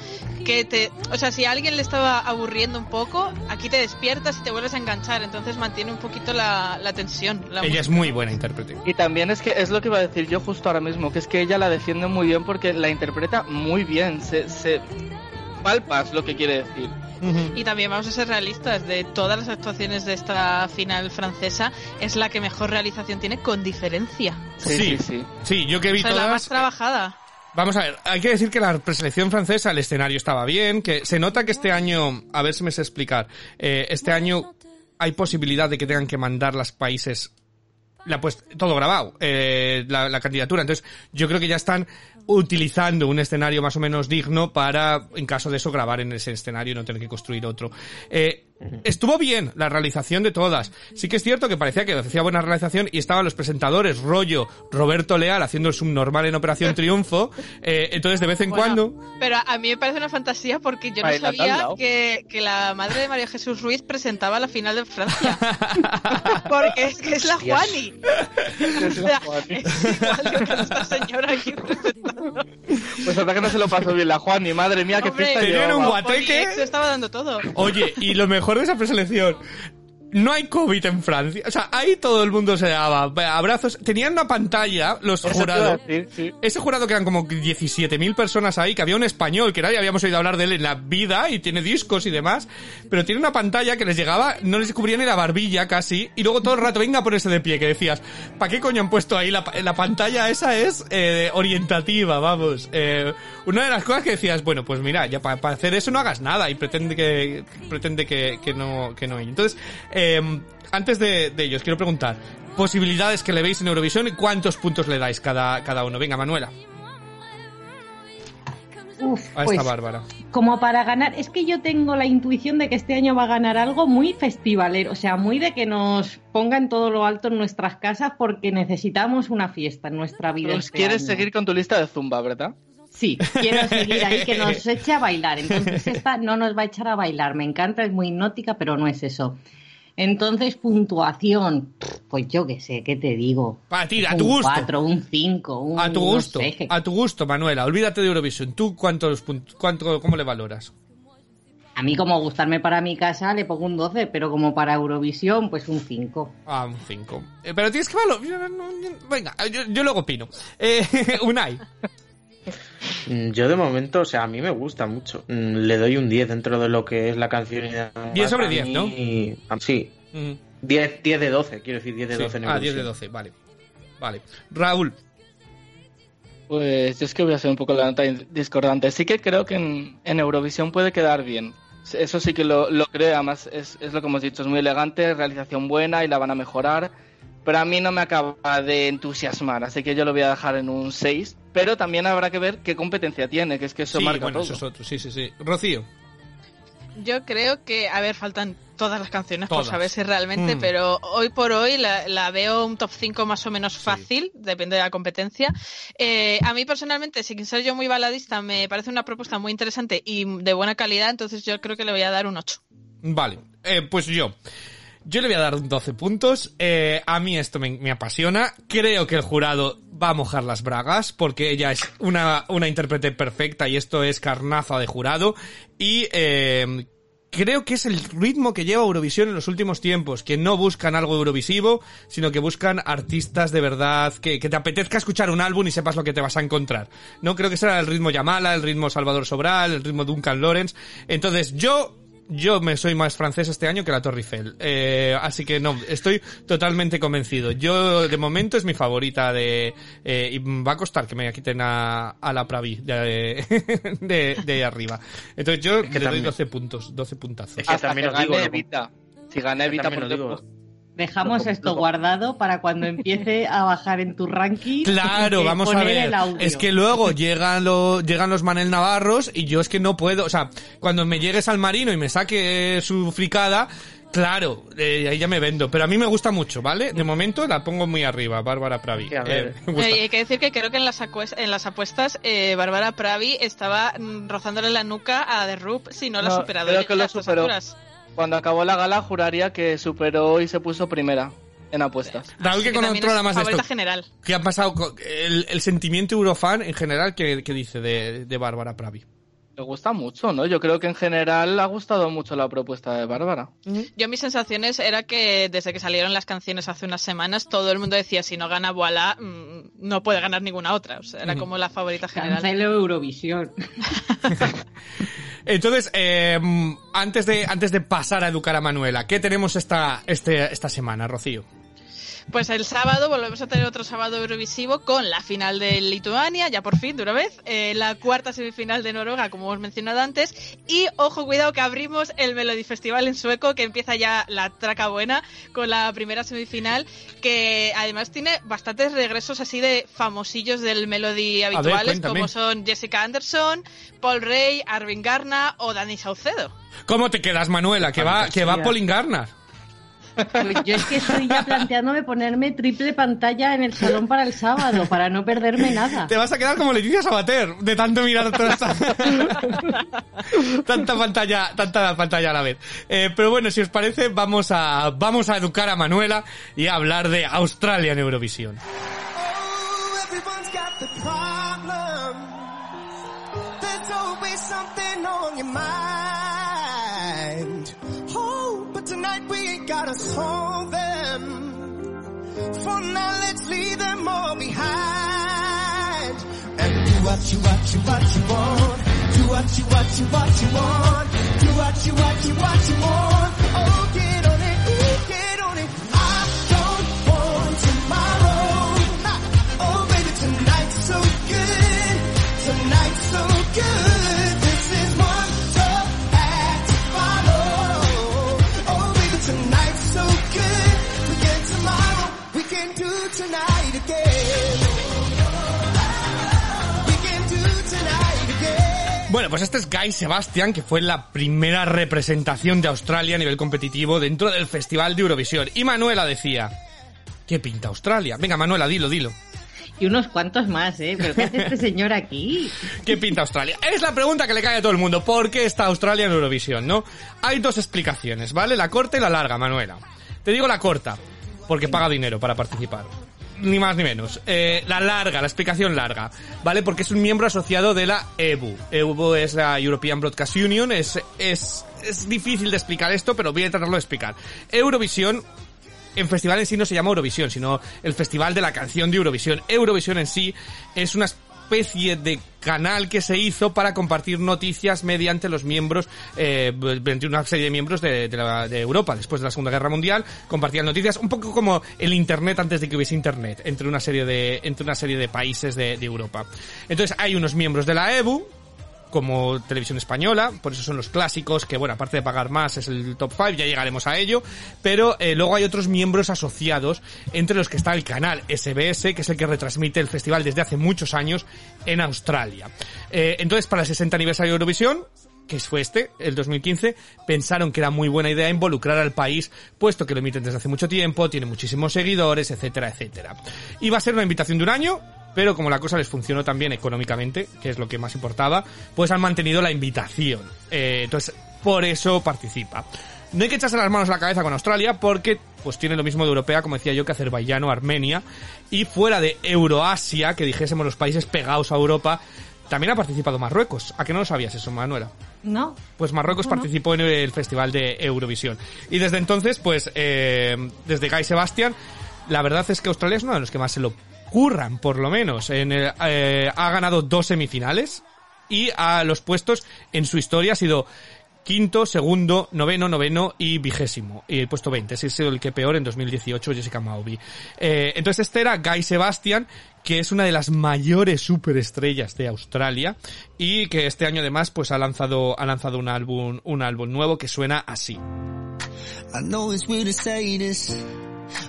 que te... O sea, si a alguien le estaba aburriendo un poco, aquí te despiertas y te vuelves a enganchar, entonces mantiene un poquito la, la tensión. la Ella es muy buena intérprete. Y también es que es lo que iba a decir yo justo ahora mismo, que es que ella la defiende muy bien porque la interpreta muy bien, se, se palpas lo que quiere decir. Y también vamos a ser realistas, de todas las actuaciones de esta final francesa, es la que mejor realización tiene con diferencia. Sí, sí, sí. yo que O vi sea, la más trabajada. Vamos a ver, hay que decir que la preselección francesa, el escenario estaba bien, que se nota que este año, a ver si me sé explicar, eh, este año hay posibilidad de que tengan que mandar los países la pues todo grabado eh, la, la candidatura entonces yo creo que ya están utilizando un escenario más o menos digno para en caso de eso grabar en ese escenario y no tener que construir otro. Eh, estuvo bien la realización de todas sí que es cierto que parecía que hacía buena realización y estaban los presentadores rollo Roberto Leal haciendo el subnormal en Operación [laughs] Triunfo eh, entonces de vez en Bueno, cuando Pero a mí me parece una fantasía porque yo no sabía que, que la madre de María Jesús Ruiz presentaba la final de Francia. [laughs] porque es que es la Hostia. Juani. [laughs] O sea, es igual que esta señora aquí presentando. Pues hasta que no se lo pasó bien la Juan, ni madre mía, qué Hombre, fiesta Tenían un guateque. Se estaba dando todo. Oye, y lo mejor de esa preselección. No hay COVID en Francia. O sea, ahí todo el mundo se daba abrazos. Tenían una pantalla, los Eso jurados. decir, sí. Ese jurado que eran como 17.000 personas ahí, que había un español que nadie habíamos oído hablar de él en la vida y tiene discos y demás, pero tiene una pantalla que les llegaba, no les cubría ni la barbilla casi, y luego todo el rato, venga a ponerse de pie, que decías, ¿para qué coño han puesto ahí? La, la pantalla esa es eh, orientativa, vamos. Eh, una de las cosas que decías, bueno, pues mira, ya para hacer eso no hagas nada y pretende que, pretende que, que no, que no. Entonces, eh, antes de, de ellos, quiero preguntar, posibilidades que le veis en Eurovisión y cuántos puntos le dais cada, cada uno. Venga, Manuela. Uf, A pues, esta Bárbara. como para ganar, es que yo tengo la intuición de que este año va a ganar algo muy festivalero, o sea, muy de que nos ponga en todo lo alto en nuestras casas porque necesitamos una fiesta en nuestra vida. Pues este quieres año. seguir con tu lista de Zumba, ¿verdad? Sí, quiero [laughs] seguir ahí, que nos eche a bailar. Entonces esta no nos va a echar a bailar. Me encanta, es muy hipnótica, pero no es eso. Entonces, puntuación, pues yo qué sé, ¿qué te digo? Para ti, a un tu gusto. 4, un 5, un A tu no gusto, sé, a tu gusto, Manuela. Olvídate de Eurovisión. ¿Tú cuántos cuánto, cómo le valoras? A mí como gustarme para mi casa le pongo un 12, pero como para Eurovisión, pues un 5. Ah, un 5. pero tienes que valorar. Venga, yo, yo luego opino. Eh, [laughs] Unai. Mm, Yo de momento, o sea, a mí me gusta mucho. Mm, Le doy un 10 dentro de lo que es la canción. y demás. 10 sobre A 10, mí- ¿no? Sí. Mm. 10, 10 de 12, quiero decir 10 de Sí. 12 en Ah, 10 de Eurovisión. 12, vale. Vale. Raúl. Pues yo es que voy a ser un poco la nota discordante. Sí que creo que en, en Eurovisión puede quedar bien. Eso sí que lo, lo creo, además es, es lo que hemos dicho, es muy elegante, realización buena y la van a mejorar. Pero a mí no me acaba de entusiasmar, así que yo lo voy a dejar en un 6. Pero también habrá que ver qué competencia tiene, que es que eso sí, marca bueno, todo. eso es otro. Sí, sí, sí. Rocío. Yo creo que, a ver, faltan todas las canciones Todas. por saberse realmente, Mm. pero hoy por hoy la, la veo un top 5 más o menos fácil, depende de la competencia. Eh, a mí personalmente, sin ser yo muy baladista, me parece una propuesta muy interesante y de buena calidad, entonces yo creo que le voy a dar un 8. Vale, eh, pues yo. Yo le voy a dar 12 puntos. Eh, a mí esto me, me apasiona. Creo que el jurado va a mojar las bragas porque ella es una, una intérprete perfecta y esto es carnaza de jurado y eh, creo que es el ritmo que lleva Eurovisión en los últimos tiempos, que no buscan algo eurovisivo, sino que buscan artistas de verdad, que, que te apetezca escuchar un álbum y sepas lo que te vas a encontrar. No creo que sea el ritmo Yamala, el ritmo Salvador Sobral, el ritmo Duncan Lawrence. Entonces yo yo me soy más francés este año que la Torre Eiffel. Eh, así que no, estoy totalmente convencido. Yo, de momento, es mi favorita de... Eh, y va a costar que me quiten a, a la Pravi de, [laughs] de, de ahí arriba. Entonces yo que le doy también- 12 puntos, 12 puntazos. Hasta también que os digo, gane ¿no? Evita. Si gana Evita, También por os digo. Dejamos esto guardado para cuando empiece a bajar en tu ranking. Claro, vamos a ver. Es que luego llegan los, llegan los Manel Navarros y yo es que no puedo, o sea, cuando me llegues al marino y me saque su fricada, claro, eh, ahí ya me vendo. Pero a mí me gusta mucho, ¿vale? De momento la pongo muy arriba, Bárbara Pravi. Que a ver. Eh. Eh, hay que decir que creo que en las, en las apuestas eh, Bárbara Pravi estaba mm, rozándole la nuca a The Roop si no la ha superado creo en que lo las dos superó. Cuando acabó la gala juraría que superó y se puso primera en apuestas. Raúl que Así también controla más de esto. general. ¿Qué ha pasado con el, el sentimiento eurofan en general que, que dice de, de Bárbara Pravi? Le gusta mucho, ¿no? Yo creo que en general ha gustado mucho la propuesta de Bárbara. Yo mis sensaciones era que desde que salieron las canciones hace unas semanas todo el mundo decía si no gana Voilà mm, no puede ganar ninguna otra. O sea, era como la favorita general. Cancelo Eurovisión. [laughs] [laughs] Entonces, eh, antes de antes de pasar a educar a Manuela, ¿qué tenemos esta este, esta semana, Rocío? Pues el sábado volvemos a tener otro sábado Eurovisivo con la final de Lituania, ya por fin, de una vez, eh, la cuarta semifinal de Noruega, como hemos mencionado antes, y ojo, cuidado que abrimos el Melody Festival en sueco, que empieza ya la traca buena con la primera semifinal, que además tiene bastantes regresos así de famosillos del Melody habituales, como son Jessica Anderson, Paul Rey, Arvin Garna o Dani Saucedo. ¿Cómo te quedas, Manuela? Que va que va. Pauline Garner. Pues yo es que estoy ya planteándome ponerme triple pantalla en el salón para el sábado, para no perderme nada. Te vas a quedar como Leticia Sabater, de tanto mirar toda esta... tanta pantalla, tanta pantalla a la vez. Eh, pero bueno, si os parece, vamos a, vamos a educar a Manuela y a hablar de Australia en Eurovisión. Oh, gotta solve them. For now, let's leave them all behind. And do what you, what you, what you want. Do what you, what you, what you want. Do what you, what you, what you want. Oh, get on it, get on it. I don't want tomorrow. Oh, baby, tonight's so good. Tonight's so good. Bueno, pues este es Guy Sebastian, que fue la primera representación de Australia a nivel competitivo dentro del Festival de Eurovisión. Y Manuela decía, ¿qué pinta Australia? Venga, Manuela, dilo, dilo. Y unos cuantos más, ¿eh? ¿Pero qué hace este señor aquí? [laughs] ¿Qué pinta Australia? Es la pregunta que le cae a todo el mundo. ¿Por qué está Australia en Eurovisión, no? Hay dos explicaciones, ¿vale? La corta y la larga, Manuela. Te digo la corta, porque paga dinero para participar. Ni más ni menos. Eh, la larga, la explicación larga, ¿vale? Porque es un miembro asociado de la EBU. EBU es la European Broadcast Union. Es, es, es difícil de explicar esto, pero voy a tratarlo de explicar. Eurovisión en festival en sí no se llama Eurovisión, sino el festival de la canción de Eurovisión. Eurovisión en sí es una especie de canal que se hizo para compartir noticias mediante los miembros, eh, una serie de miembros de, de la- de Europa. Después de la Segunda Guerra Mundial compartían noticias, un poco como el Internet antes de que hubiese Internet, entre una serie de, entre una serie de países de Europa. Entonces hay unos miembros de la EBU, como televisión española, por eso son los clásicos, que bueno, aparte de pagar más es el top 5, ya llegaremos a ello, pero eh, luego hay otros miembros asociados, entre los que está el canal SBS, que es el que retransmite el festival desde hace muchos años en Australia. Eh, entonces, para el 60 aniversario de Eurovisión, que fue este, el 2015, pensaron que era muy buena idea involucrar al país, puesto que lo emiten desde hace mucho tiempo, tiene muchísimos seguidores, etcétera, etcétera. Iba a ser una invitación de un año, pero como la cosa les funcionó también económicamente, que es lo que más importaba, pues han mantenido la invitación. Eh, entonces, por eso participa. No hay que echarse las manos a la cabeza con Australia porque pues tiene lo mismo de europea, como decía yo, que Azerbaiyán o Armenia. Y fuera de Euroasia, que dijésemos los países pegados a Europa, también ha participado Marruecos. ¿A qué no lo sabías eso, Manuela? No. Pues Marruecos No, no. participó en el Festival de Eurovisión. Y desde entonces, pues, eh, desde Guy Sebastian, la verdad es que Australia es uno de los que más se lo curran, por lo menos. En el- eh, ha ganado dos semifinales y a los puestos en su historia ha sido quinto, segundo, noveno, noveno y vigésimo. Y el puesto 20, ese sido el que peor en 2018, Jessica Mauby. Eh, entonces este era Guy Sebastian, que es una de las mayores superestrellas de Australia y que este año además pues ha lanzado, ha lanzado un álbum, un álbum nuevo que suena así.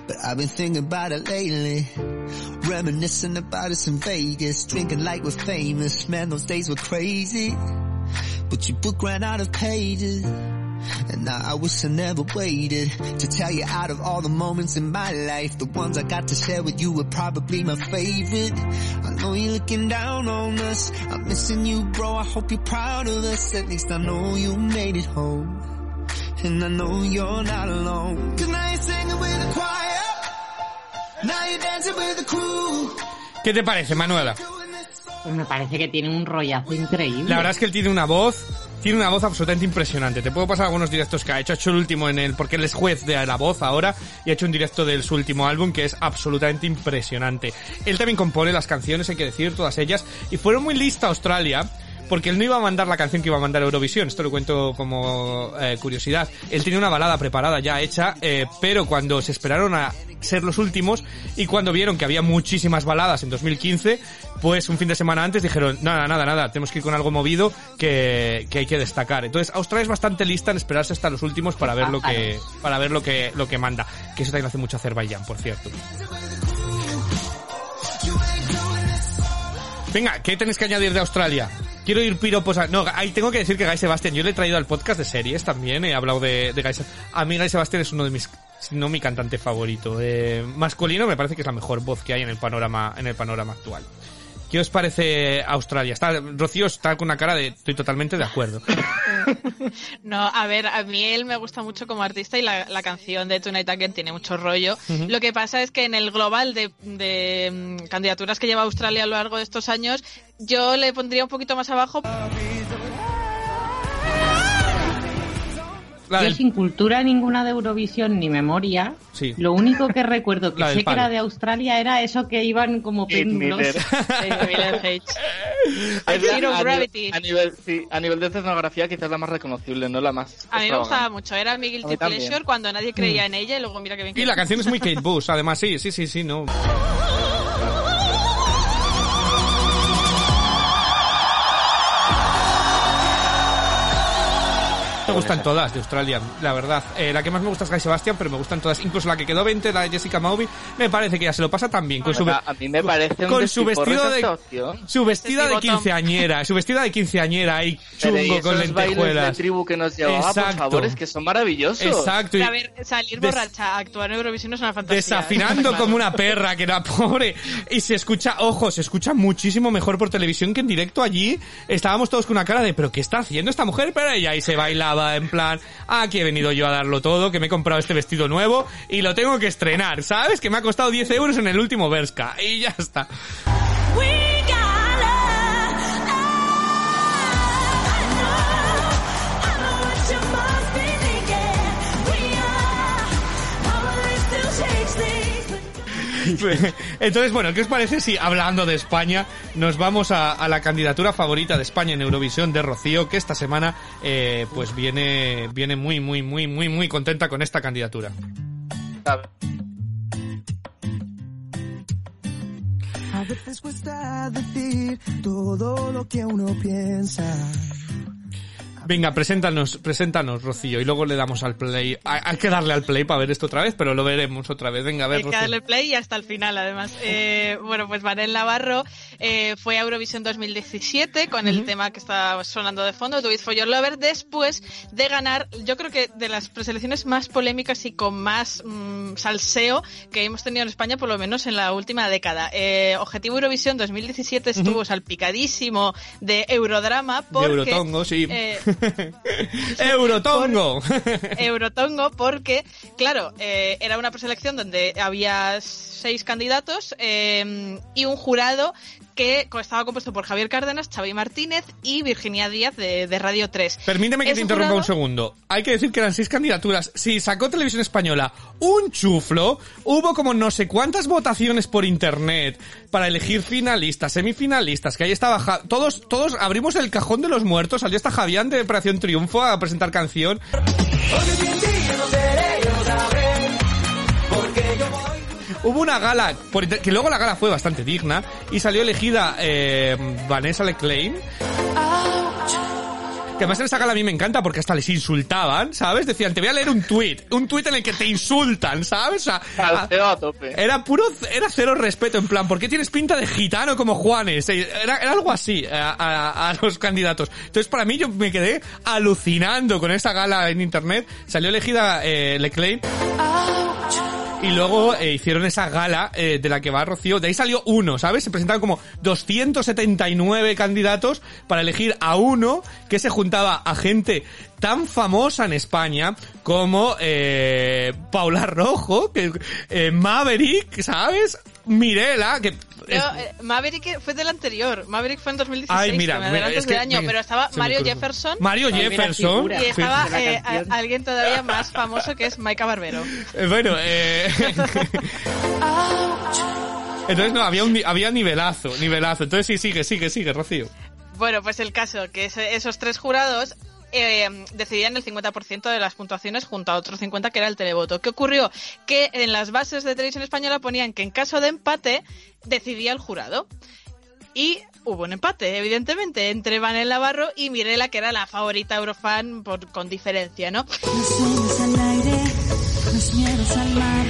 But I've been thinking about it lately. Reminiscing about us in Vegas, drinking like we're famous. Man, those days were crazy. But your book ran out of pages. And now I wish I never waited to tell you out of all the moments in my life, the ones I got to share with you were probably my favorite. I know you're looking down on us. I'm missing you, bro. I hope you're proud of us. At least I know you made it home. And I know you're not alone. Cause now you're singing with the choir. Now you're dancing with the crew. ¿Qué te parece, Manuela? Pues me parece que tiene un rollazo increíble. La verdad es que él tiene una voz, tiene una voz absolutamente impresionante. Te puedo pasar algunos directos que ha hecho. Ha hecho el último en el, porque él es juez de la voz ahora, y ha hecho un directo de su último álbum que es absolutamente impresionante. Él también compone las canciones, hay que decir, todas ellas, y fueron muy lista Australia. Porque él no iba a mandar la canción que iba a mandar a Eurovisión, esto lo cuento como eh, curiosidad. Él tenía una balada preparada ya hecha, eh, pero cuando se esperaron a ser los últimos y cuando vieron que había muchísimas baladas en 2015, pues un fin de semana antes dijeron, nada, nada, nada, tenemos que ir con algo movido que, que hay que destacar. Entonces Australia es bastante lista en esperarse hasta los últimos para ver lo que, para ver lo que, lo que manda. Que eso también hace mucho Azerbaiyán, por cierto. Venga, ¿qué tenéis que añadir de Australia? Quiero ir piropos a... No, ahí tengo que decir que Guy Sebastian, yo le he traído al podcast de series también, he hablado de, de Guy Sebastian. A mí Guy Sebastian es uno de mis... no mi cantante favorito. Eh, masculino me parece que es la mejor voz que hay en el panorama, en el panorama actual. ¿Qué os parece Australia? Está, Rocío está con una cara de... Estoy totalmente de acuerdo. [laughs] No, a ver, a mí él me gusta mucho como artista y la, la canción de Tonight Again tiene mucho rollo. Lo que pasa es que en el global de, de, mm, candidaturas que lleva Australia a lo largo de estos años, yo le pondría un poquito más abajo. La Yo del- sin cultura ninguna de Eurovisión ni memoria, Sí. lo único que recuerdo [laughs] que La sé que era de Australia era eso que iban como péndulos. [laughs] A, nivel, a nivel- sí, a nivel de escenografía quizás la más reconocible, no la más A mí me gustaba mucho, era mi guilty también. pleasure cuando nadie creía en ella y luego mira que bien que Y la canción es muy Kate Bush, además, sí, sí, sí, sí, no. [laughs] Me gustan todas de Australia, la verdad. Eh, la que más me gusta es Guy Sebastian, pero me gustan todas. Incluso la que quedó 20, la de Jessica Mauby, me parece que ya se lo pasa tan bien. Con su, A mí me parece un con su vestido de su vestida de quinceañera, su vestida de quinceañera y Pero y chungo con de lentejuelas. tribu que nos llevaba, por Exacto. favor, es que son maravillosos. Exacto. y- A ver, salir Des- borracha, actuar en Eurovisión es una fantasía. desafinando como una [laughs] perra, que era pobre. Y se escucha, ojo, se escucha muchísimo mejor por televisión que en directo allí. Estábamos todos con una cara de, pero ¿qué está haciendo esta mujer? Pero ella ahí se bailaba en plan, aquí he venido yo a darlo todo, que me he comprado este vestido nuevo y lo tengo que estrenar, ¿sabes? Que me ha costado 10 euros en el último Berska. Y ya está. [laughs] Entonces, bueno, ¿qué os parece si, hablando de España, nos vamos a, la candidatura favorita de España en Eurovisión de Rocío, que esta semana, eh, pues viene, viene muy, muy, muy, muy, muy contenta con esta candidatura. Venga, preséntanos, preséntanos, Rocío, y luego le damos al play. Hay, que darle al play para ver esto otra vez, pero lo veremos otra vez. Venga, a ver, Hay que darle play y hasta el final, además. Eh, bueno, pues Manel Navarro eh, fue a Eurovisión 2017 con el tema que está sonando de fondo, Do It For Your Lover, después de ganar, yo creo que de las preselecciones más polémicas y con más mm, salseo que hemos tenido en España, por lo menos en la última década. Eh, Objetivo Eurovisión 2017 estuvo salpicadísimo de Eurodrama porque... Eurotongo, sí. eh, [laughs] [laughs] Eurotongo. Eurotongo porque, claro, eh, era una preselección donde había seis candidatos eh, y un jurado que estaba compuesto por Javier Cárdenas, Xavi Martínez y Virginia Díaz de, de Radio 3. Permíteme que te interrumpa un segundo. Hay que decir que eran seis candidaturas. Si sacó Televisión Española un chuflo, hubo como no sé cuántas votaciones por internet para elegir finalistas, semifinalistas, que ahí estaba... Ja- todos, todos abrimos el cajón de los muertos, salió hasta Javián de Operación Triunfo a presentar canción. Hubo una gala, por que luego la gala fue bastante digna, y salió elegida eh, Vanessa Leclain. Que además en esa gala a mí me encanta porque hasta les insultaban, ¿sabes? Decían, te voy a leer un tuit, un tuit en el que te insultan, ¿sabes? O sea, a tope. era puro, era cero respeto, en plan, ¿por qué tienes pinta de gitano como Juanes? Eh, Era, era algo así a, a- los candidatos. Entonces, para mí, yo me quedé alucinando con esa gala en internet. Salió elegida eh, Leclain. Y luego eh, hicieron esa gala eh, de la que va Rocío. De ahí salió uno, ¿sabes? Se presentaron como 279 candidatos para elegir a uno que se juntaba a gente tan famosa en España como eh, Paula Rojo, que, eh, Maverick, ¿sabes? Mirela, que... Eh, Maverick fue del anterior. Maverick fue en 2016, Ay, mira, que me mira, adelantas es que de año, me- pero estaba Mario. Jefferson. Mario Jefferson. Y estaba eh, a- alguien todavía más famoso que es Maika Barbero. Eh, bueno, eh... [laughs] Entonces no, había un ni- había nivelazo, nivelazo. Entonces sí, sigue, sigue, sigue, Rocío. Bueno, pues el caso que ese- esos tres jurados eh, decidían el 50% de las puntuaciones junto a otros 50 que era el televoto. ¿Qué ocurrió? Que en las bases de televisión española ponían que en caso de empate decidía el jurado. Y hubo un empate, evidentemente, entre Vanel Navarro y Mirela, que era la favorita Eurofan por, con diferencia, ¿no? Los sueños al aire, los miedos al mar.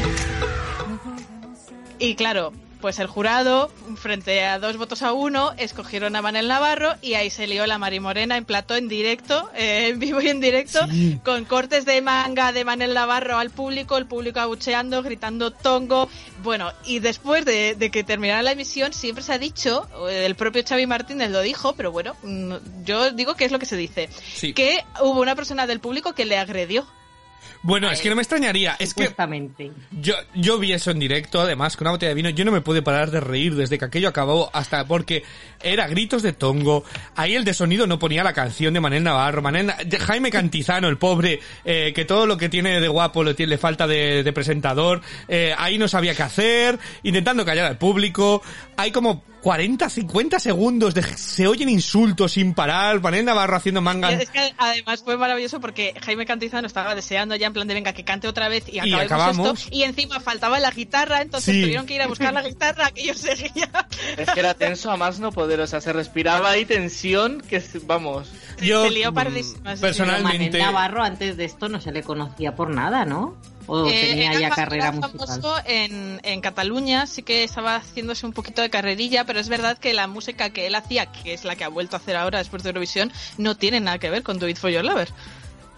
Y claro, pues el jurado, frente a dos votos a uno, escogieron a Manel Navarro y ahí se lió la Mari Morena en plató en directo, eh, en vivo y en directo, con cortes de manga de Manel Navarro al público, el público abucheando, gritando tongo. Bueno, y después de, de que terminara la emisión, siempre se ha dicho, el propio Xavi Martínez lo dijo, pero bueno, mm, yo digo que es lo que se dice, Sí. que hubo una persona del público que le agredió. Bueno, es que no me extrañaría. Es que yo, yo vi eso en directo, además, con una botella de vino. Yo no me pude parar de reír desde que aquello acabó hasta porque era gritos de tongo. Ahí el de sonido no ponía la canción de Manel Navarro. Manel, Jaime Cantizano, el pobre, eh, que todo lo que tiene de guapo lo tiene, le falta de, de presentador. Eh, ahí no sabía qué hacer, intentando callar al público. Hay como 40, 50 segundos de se oyen insultos sin parar. Manel Navarro haciendo manga. Es que además fue maravilloso porque Jaime Cantizano estaba deseando ya en plan de venga que cante otra vez y Y acabemos acabamos. esto y encima faltaba la guitarra entonces Sí. tuvieron que ir a buscar la guitarra que yo seguía Es que era tenso a más no poder, o sea, se respiraba ahí tensión que, vamos... Yo, se lió Navarro antes de esto no se le conocía por nada, ¿no? O Eh, tenía era ya carrera era musical. famoso en, en Cataluña, sí que estaba haciéndose un poquito de carrerilla, pero es verdad que la música que él hacía, que es la que ha vuelto a hacer ahora después de Eurovisión, no tiene nada que ver con Do It For Your Lover.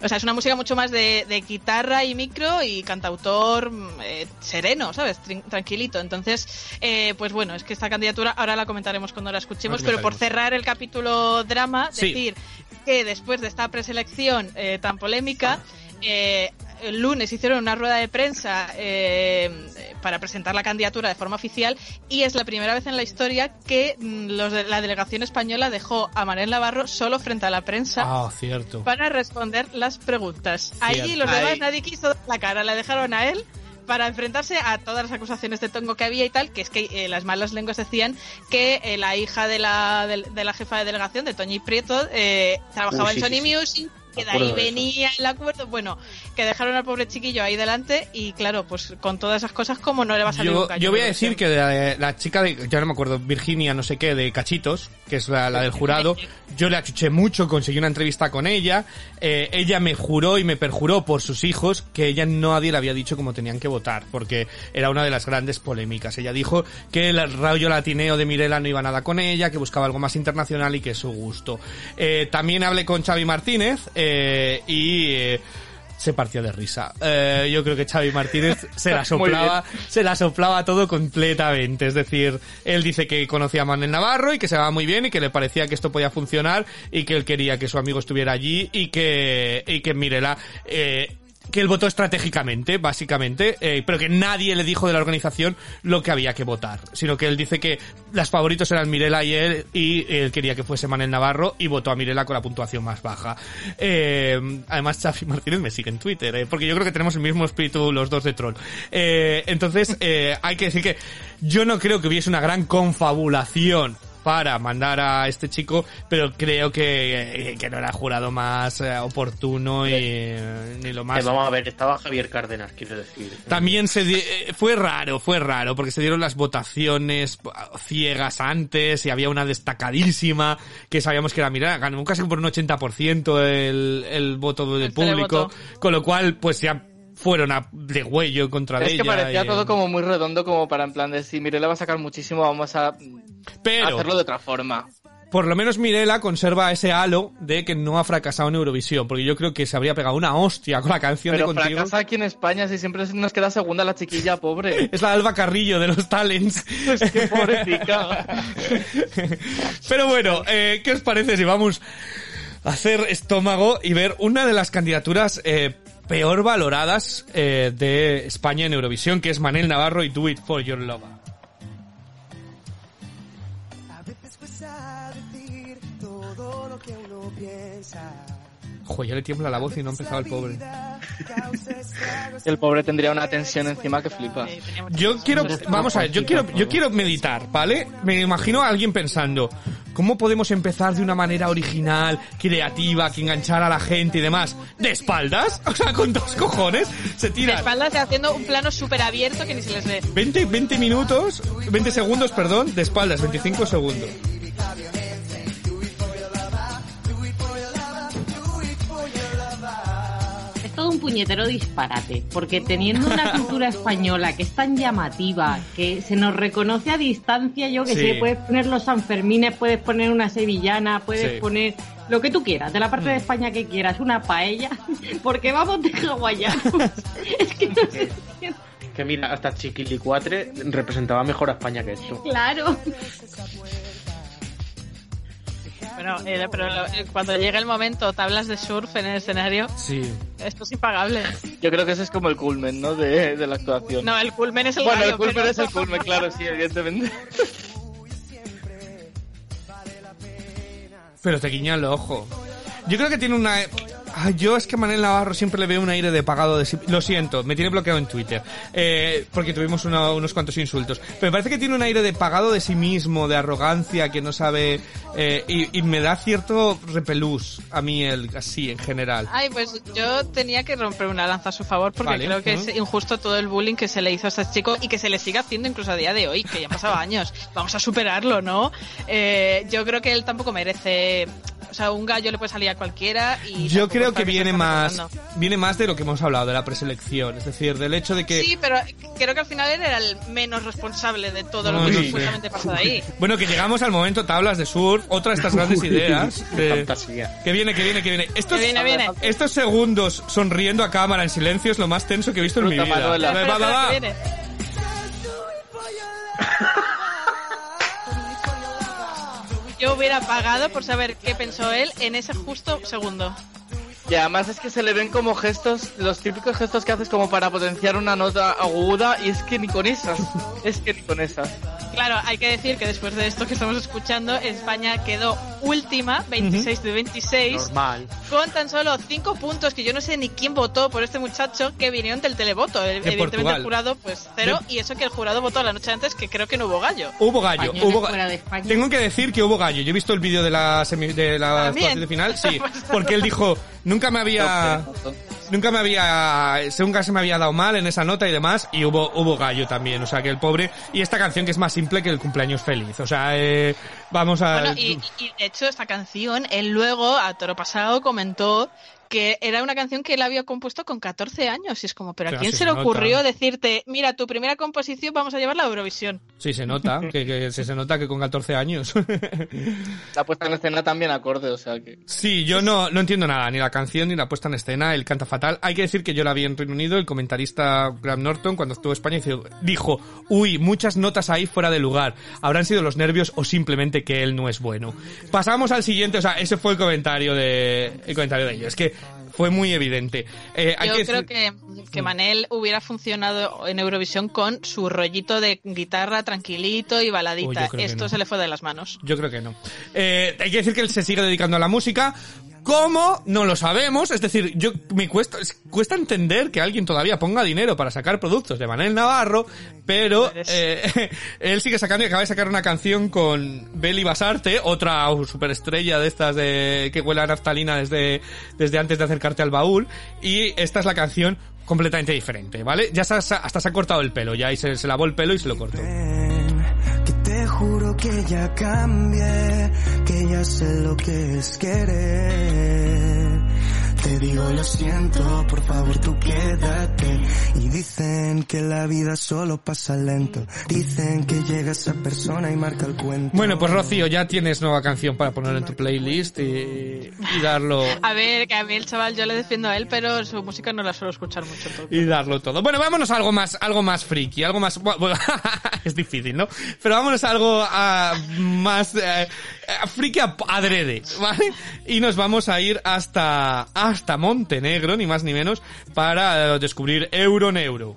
O sea, es una música mucho más de, de guitarra y micro y cantautor mm, eh, sereno, ¿sabes? Trin- tranquilito. Entonces, eh, pues bueno, es que esta candidatura ahora la comentaremos cuando la escuchemos, pero por cerrar el capítulo drama, Sí. decir que después de esta preselección eh, tan polémica, eh, el lunes hicieron una rueda de prensa eh, para presentar la candidatura de forma oficial y es la primera vez en la historia que mm, los de la delegación española dejó a Manel Navarro solo frente a la prensa Ah, cierto. para responder las preguntas. Allí Cierto. los demás nadie quiso dar la cara, le dejaron a él para enfrentarse a todas las acusaciones de tongo que había y tal, que es que eh, las malas lenguas decían que eh, la hija de la, de, de la jefa de delegación, de Toñi Prieto, eh, trabajaba Uy, sí, en Sony sí, sí. Music, que de ahí venía el acuerdo, bueno, que dejaron al pobre chiquillo ahí delante y claro, pues con todas esas cosas, como no le va a salir Yo, un gallo yo voy a de decir que la, la chica de, ya no me acuerdo, Virginia, no sé qué, de Cachitos, que es la, la del jurado, [laughs] yo le achuché mucho, conseguí una entrevista con ella, eh, ella me juró y me perjuró por sus hijos que ella nadie le había dicho cómo tenían que votar, porque era una de las grandes polémicas. Ella dijo que el rollo latineo de Mirela no iba nada con ella, que buscaba algo más internacional y que es su gusto. Eh, también hablé con Xavi Martínez, eh, y... eh, se partió de risa. Eh, yo creo que Xavi Martínez [laughs] se la soplaba, se la soplaba todo completamente. Es decir, él dice que conocía a Manel Navarro y que se va muy bien y que le parecía que esto podía funcionar y que él quería que su amigo estuviera allí y que, y que Mirela, eh, que él votó estratégicamente, básicamente, eh, pero que nadie le dijo de la organización lo que había que votar, sino que él dice que las favoritos eran Mirela y él, y él quería que fuese Manel Navarro y votó a Mirela con la puntuación más baja. Eh, además, Xavi Martínez me sigue en Twitter, eh, porque yo creo que tenemos el mismo espíritu los dos de troll. Entonces, hay que decir que yo no creo que hubiese una gran confabulación para mandar a este chico, pero creo que, que no era jurado más eh, oportuno y eh, ni lo más... Eh, vamos a ver, estaba Javier Cárdenas, quiero decir. También se di- eh, fue raro, fue raro, porque se dieron las votaciones ciegas antes y había una destacadísima que sabíamos que era Miranda, ganó casi por un 80% el, el voto del El público, televoto. con lo cual pues ya fueron a de huello contra de Es que ella. parecía y- todo como muy redondo, como para en plan de si Mirela va a sacar muchísimo, vamos a Pero- hacerlo de otra forma. Por lo menos Mirela conserva ese halo de que no ha fracasado en Eurovisión, porque yo creo que se habría pegado una hostia con la canción Pero de Contigo. fracasa aquí en España si siempre nos queda segunda la chiquilla pobre. [laughs] Es la Alba Carrillo de los Talents. [laughs] Es que pobrecita. [laughs] Pero bueno, eh, ¿qué os parece si vamos a hacer estómago y ver una de las candidaturas eh, peor valoradas eh, de España en Eurovisión, que es Manel Navarro y Do It For Your Love? Joder, ya le tiembla la voz y no ha empezado [laughs] el pobre. El pobre tendría una tensión encima que flipa. Yo quiero, vamos a ver, yo quiero, yo quiero meditar, ¿vale? Me imagino a alguien pensando, ¿cómo podemos empezar de una manera original, creativa, que enganchara a la gente y demás? ¿De espaldas? [laughs] O sea, con dos cojones, se De tira espaldas y haciendo un plano súper abierto que ni se les ve. 20, 20 minutos, 20 segundos, perdón, de espaldas, 25 segundos. Es todo un puñetero disparate, porque teniendo una [laughs] cultura española que es tan llamativa, que se nos reconoce a distancia, yo que Sí. sé, puedes poner los Sanfermines, puedes poner una sevillana, puedes Sí. poner lo que tú quieras, de la parte de España que quieras, una paella, [laughs] porque vamos de hawaianos. [laughs] es que no sé, Que mira, hasta Chiquilicuatre representaba mejor a España que esto. claro. Bueno, eh, pero lo- eh, cuando llega el momento, tablas de surf en el escenario, Sí. esto es impagable. Yo creo que ese es como el culmen, ¿no? De, de la actuación. No, el culmen es el bueno, gallo, el culmen pero- es el culmen, claro, sí, evidentemente. Pero te guiña el ojo. Yo creo que tiene una... Ay, yo es que Manel Navarro siempre le veo un aire de pagado de. Lo siento, me tiene bloqueado en Twitter. Eh, porque tuvimos una- unos cuantos insultos. Pero me parece que tiene un aire de pagado de sí mismo, de arrogancia, que no sabe... eh, y, y me da cierto repelús a mí el así en general. Ay, pues yo tenía que romper una lanza a su favor porque Vale, creo que es injusto todo el bullying que se le hizo a este chico y que se le sigue haciendo incluso a día de hoy, que ya han pasado [laughs] años. Vamos a superarlo, ¿no? Eh, yo creo que él tampoco merece... O sea, un gallo le puede salir a cualquiera y... Yo tampoco creo que viene más, recordando. viene más de lo que hemos hablado, de la preselección. Es decir, del hecho de que... Sí, pero creo que al final él era el menos responsable de todo lo que supuestamente pasa de ahí. [laughs] Bueno, que llegamos al momento tablas de surf, otra de estas grandes ideas. fantasía. Que viene, que viene, que viene. Estos, Que viene, viene. estos segundos sonriendo a cámara en silencio es lo más tenso que he visto en mi Fruta vida. Manuela. Va, va, va. Que. [laughs] Yo hubiera pagado por saber qué pensó él en ese justo segundo. Y además es que se le ven como gestos, los típicos gestos que haces como para potenciar una nota aguda, y es que ni con esas. Es que ni con esas. Claro, hay que decir que después de esto que estamos escuchando, España quedó última, 26 de 26, Normal. con tan solo 5 puntos, que yo no sé ni quién votó por este muchacho, que vinieron del televoto. Evidentemente Portugal. el jurado, pues cero, y eso que el jurado votó la noche antes, que creo que no hubo gallo. Hubo gallo, hubo ga- fuera de España. Tengo que decir que hubo gallo. Yo he visto el vídeo de la semi- de la También. actuación de final, [laughs] sí, porque él dijo, nunca me había nunca me había nunca se me había dado mal en esa nota y demás y hubo hubo gallo también, o sea, que el pobre y esta canción que es más simple que el cumpleaños feliz, o sea, eh, vamos a Bueno, y, y de hecho esta canción, él luego, a toro pasado, comentó que era una canción que él había compuesto con 14 años. Y es como, ¿pero a quién se se le nota. ocurrió decirte, mira, tu primera composición vamos a llevarla a Eurovisión? Sí, se nota, que, que se, se nota que con 14 años. La puesta en escena también acorde, o sea que... Sí, yo no, no entiendo nada, ni la canción ni la puesta en escena, él canta fatal. Hay que decir que yo la vi en Reino Unido, el comentarista Graham Norton, cuando estuvo en España, dijo- dijo, uy, muchas notas ahí fuera de lugar. Habrán sido los nervios o simplemente que él no es bueno. Pasamos al siguiente, o sea, ese fue el comentario de, el comentario de ellos. Es que fue muy evidente. Eh, Yo que creo que, que Manel hubiera funcionado en Eurovisión con su rollito de guitarra tranquilito y baladita. Esto no. se le fue de las manos. Yo creo que no. Eh, hay que decir que él se sigue dedicando a la música. ¿Cómo? No lo sabemos. Es decir, yo me cuesta, es- cuesta entender que alguien todavía ponga dinero para sacar productos de Manel Navarro, pero eh, [laughs] él sigue sacando y acaba de sacar una canción con Beli Basarte, otra superestrella de estas de que huele a naftalina desde, desde antes de acercarte al baúl, y esta es la canción completamente diferente, ¿vale? Ya se ha- hasta se ha cortado el pelo, ya y se, se lavó el pelo y se lo cortó. Juro que ya cambié, que ya sé lo que es querer. Te digo lo siento, por favor tú quédate. Y dicen que la vida solo pasa lento. Dicen que llega esa persona y marca el cuento. Bueno, pues Rocío, ya tienes nueva canción para poner en tu playlist y, y darlo A ver, que a mí el chaval yo le defiendo a él, pero su música no la suelo escuchar mucho. entonces. y darlo todo. Bueno, vámonos a algo más, algo más friki, algo más, bueno, [laughs] es difícil, ¿no? Pero vámonos a algo más eh, eh, friki a- adrede, ¿vale? Y nos vamos a ir hasta hasta Montenegro, ni más ni menos, para eh, descubrir Euroneuro.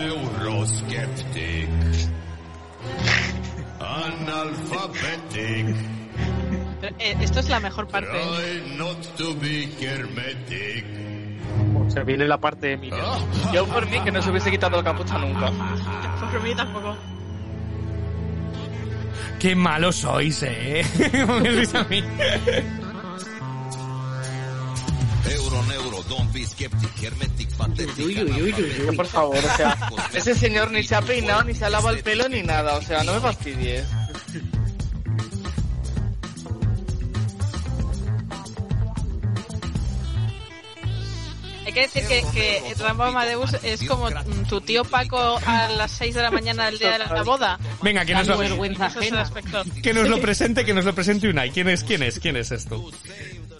Euroskeptic. Analphabetic. Pero, eh, esto es la mejor parte. Try not to be hermetic. Se viene la parte de Miguel. Yo por mí que no se hubiese quitado la capucha nunca. [laughs] Por mí tampoco. Qué malos sois, eh. [laughs] Me a mí. Euro, neuro, don't be skeptic, hermetic, pathetic. Que por favor, o sea, ese señor ni se ha peinado, ni se ha lavado el pelo, ni nada, o sea, no me fastidies. Hay que decir que, que Rambo Amadeus es como mm, tu tío Paco a las 6 de la mañana del día de la boda. Venga, que nos lo, aspecto. que nos lo presente, que nos lo presente Unai. ¿Quién es, quién es, quién es esto?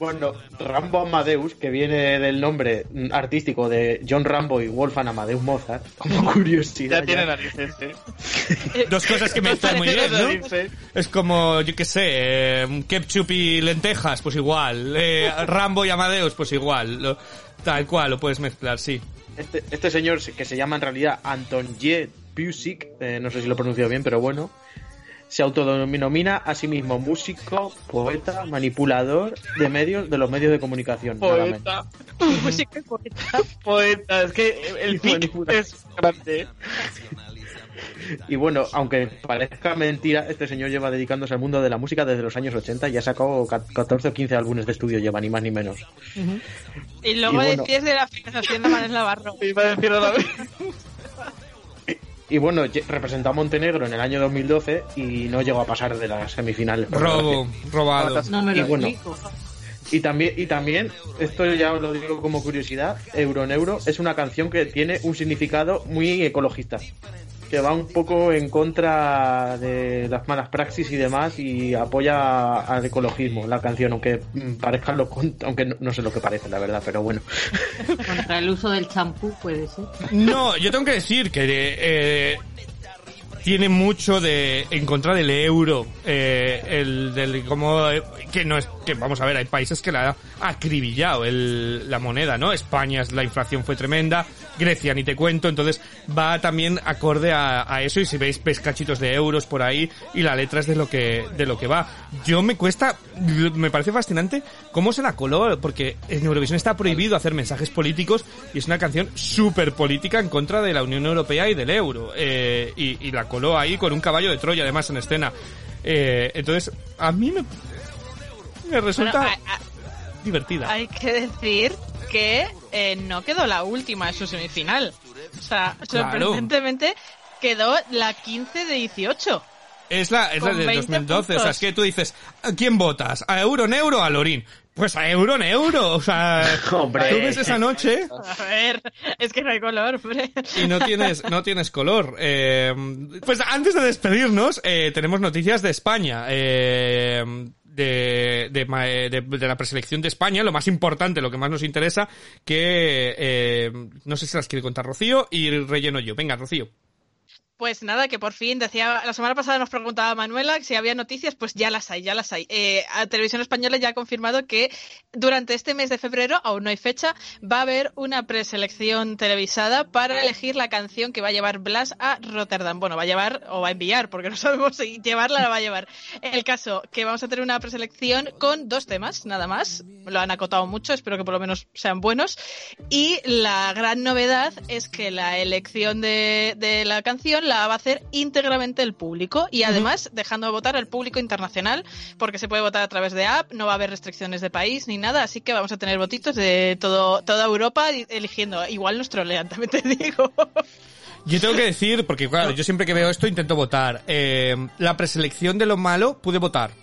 Bueno, Rambo Amadeus, que viene del nombre artístico de John Rambo y Wolfgang Amadeus Mozart, [laughs] como curiosidad. Ya tiene narices, eh. Dos cosas que me están muy bien, ¿no? Es como, yo qué sé, eh, ketchup y lentejas, pues igual. Eh, Rambo y Amadeus, pues igual. Lo- tal cual, lo puedes mezclar, sí. Este, este señor, que se llama en realidad Anton J. Pusic, eh, no sé si lo he pronunciado bien, pero bueno, se autodenomina a sí mismo músico, poeta, manipulador de medios, de los medios de comunicación. Poeta. [laughs] Música y poeta. Poeta, es que el pic es grande. Y bueno, aunque parezca mentira, este señor lleva dedicándose al mundo de la música desde los años 80 y ha sacado ca- 14 o 15 álbumes de estudio, lleva ni más ni menos. Y luego Y bueno. decías de la financiación de Manel Navarro. Iba a decir ahora Y bueno, representó a Montenegro en el año 2012 y no llegó a pasar de las semifinales. Robo, robado. No me y bueno, explico. Y también, y también, esto ya os lo digo como curiosidad, Euroneuro es una canción que tiene un significado muy ecologista, que va un poco en contra de las malas praxis y demás y apoya al ecologismo la canción, aunque mm, parezca lo aunque no, no sé lo que parece, la verdad, pero bueno. [laughs] Contra el uso del champú puede ser. No, yo tengo que decir que eh, tiene mucho de en contra del euro, eh, el del como eh, que no es que vamos a ver, hay países que la acribillado el, la moneda, ¿no? España la inflación fue tremenda, Grecia ni te cuento, entonces va también acorde a, a eso y si veis ves cachitos de euros por ahí y la letra es de lo que de lo que va. Yo me cuesta, me parece fascinante cómo se la coló porque en Eurovisión está prohibido hacer mensajes políticos y es una canción súper política en contra de la Unión Europea y del euro eh, y, y la coló ahí con un caballo de Troya además en escena. Eh, entonces a mí me, me resulta divertida. Hay que decir que eh, no quedó la última en su semifinal. O sea, Claro. sorprendentemente quedó la 15 de 18. Es la, es la de 20 2012. O sea, es que tú dices, ¿a quién votas? ¿A Euro Neuro o a Lorín? Pues a Euro Neuro. O sea, [laughs] Hombre. tú ves esa noche A ver, es que no hay color, hombre. y no tienes, no tienes color. Eh, pues antes de despedirnos, eh, tenemos noticias de España. Eh, de, de, ma- de- de la preselección de España, lo más importante, lo que más nos interesa, que eh, no sé si las quiere contar Rocío y relleno yo. Venga, Rocío. Pues nada, que por fin decía, la semana pasada nos preguntaba Manuela si había noticias, pues ya las hay, ya las hay. Eh, Televisión Española ya ha confirmado que durante este mes de febrero, aún no hay fecha, va a haber una preselección televisada para elegir la canción que va a llevar Blas a Rotterdam. Bueno, va a llevar o va a enviar, porque no sabemos si llevarla la va a llevar. El caso que vamos a tener una preselección con dos temas, nada más. Lo han acotado mucho, espero que por lo menos sean buenos. Y la gran novedad es que la elección de la canción la va a hacer íntegramente el público y además dejando de votar al público internacional porque se puede votar a través de app, no va a haber restricciones de país ni nada, así que vamos a tener votitos de todo, toda Europa eligiendo. Igual nos trolean, [laughs] también te digo. Yo tengo que decir, porque claro, yo siempre que veo esto intento votar. Eh, la preselección de lo malo pude votar.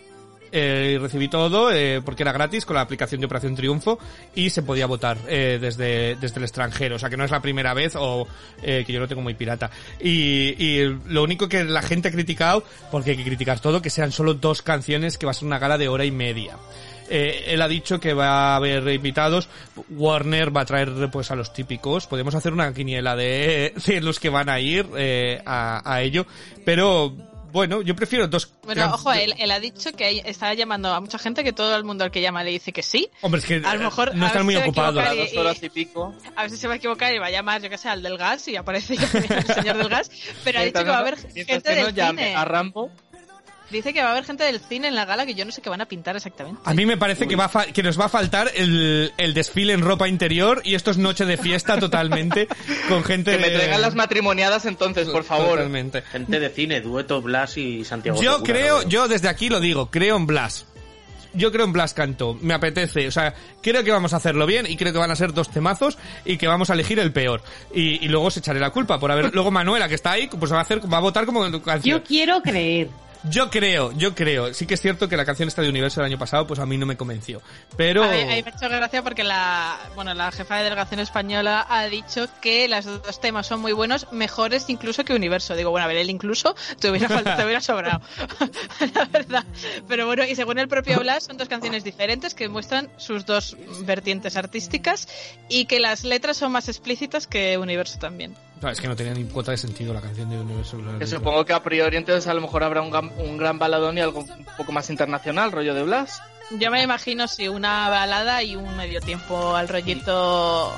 Eh, y recibí todo eh, porque era gratis con la aplicación de Operación Triunfo y se podía votar eh, desde, desde el extranjero. O sea que no es la primera vez o eh, que yo lo tengo muy pirata. Y, lo único que la gente ha criticado, porque hay que criticar todo, que sean solo dos canciones que va a ser una gala de hora y media. Él ha dicho que va a haber invitados. Warner va a traer pues a los típicos. Podemos hacer una quiniela de, los que van a ir a ello. Pero bueno, yo prefiero dos. Bueno, ojo, él, él ha dicho que está llamando a mucha gente, que todo el mundo al que llama le dice que sí. Hombre, es que A lo mejor no a están muy a ocupados. equivocar Dos horas y pico. A ver si se va a equivocar y va a llamar, yo que sé, al del gas y aparece el señor del gas. Pero ha dicho que va a haber gente que no del llame cine. a Rambo. Dice que va a haber gente del cine en la gala que yo no sé qué van a pintar exactamente. A mí me parece que va a fa- que nos va a faltar el, el desfile en ropa interior y esto es noche de fiesta totalmente [laughs] con gente Que me de- traigan las matrimoniadas entonces, por favor. Totalmente. Gente de cine, dueto Blas y Santiago. Yo Segura, creo, ¿no? yo desde aquí lo digo, creo en Blas. Yo creo en Blas Cantó, me apetece, o sea, creo que vamos a hacerlo bien y creo que van a ser dos temazos y que vamos a elegir el peor. Y, y luego os echaré la culpa por haber, luego Manuela que está ahí, pues va a hacer, va a votar como canción. Yo quiero creer. Yo creo, yo creo. Sí que es cierto que la canción esta de Universo del año pasado, pues a mí no me convenció. Pero... A mí, me ha hecho gracia porque la, bueno, la jefa de delegación española ha dicho que los dos temas son muy buenos, mejores incluso que Universo. Digo, bueno, a ver, el incluso te hubiera, faltado, te hubiera sobrado, [laughs] la verdad. Pero bueno, y según el propio Blas, son dos canciones diferentes que muestran sus dos vertientes artísticas y que las letras son más explícitas que Universo también. No, es que no tenía ni cuota de sentido la canción de Universo. Que supongo que a priori entonces a lo mejor habrá un, gran- un gran baladón y algo un poco más internacional, rollo de Blas. Yo me imagino si una balada y un medio tiempo al rollito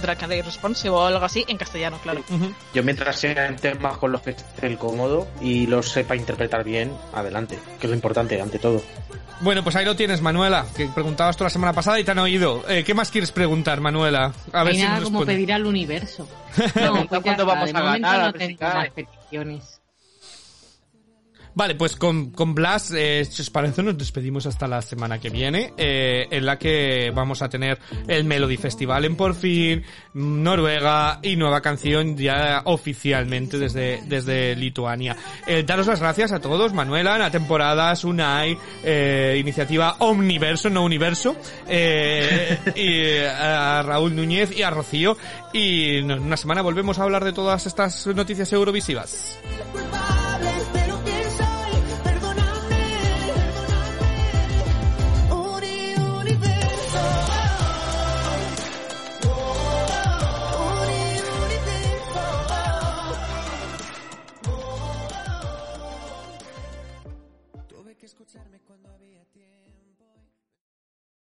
Drag Responsive o algo así, en castellano, claro. Yo mientras sean temas con los que esté el cómodo y los sepa interpretar bien, adelante. Que es lo importante, ante todo. Bueno, pues ahí lo tienes, Manuela, que preguntabas tú la semana pasada y te han oído. Eh, ¿Qué más quieres preguntar, Manuela? A ver Hay si nada nos como pedir al universo. [laughs] No, pues ya cuándo está, vamos a ganar, a no tengo más peticiones. Vale, pues con, con Blas, eh, si os parece, nos despedimos hasta la semana que viene, eh, en la que vamos a tener el Melody Festival en por fin, Noruega y nueva canción ya oficialmente desde, desde Lituania. Eh, daros las gracias a todos, Manuela, Ana Temporadas, Unai, eh, iniciativa Omniverso, no Universo, eh, y eh, a Raúl Núñez y a Rocío. Y en una semana volvemos a hablar de todas estas noticias eurovisivas.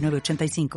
906985.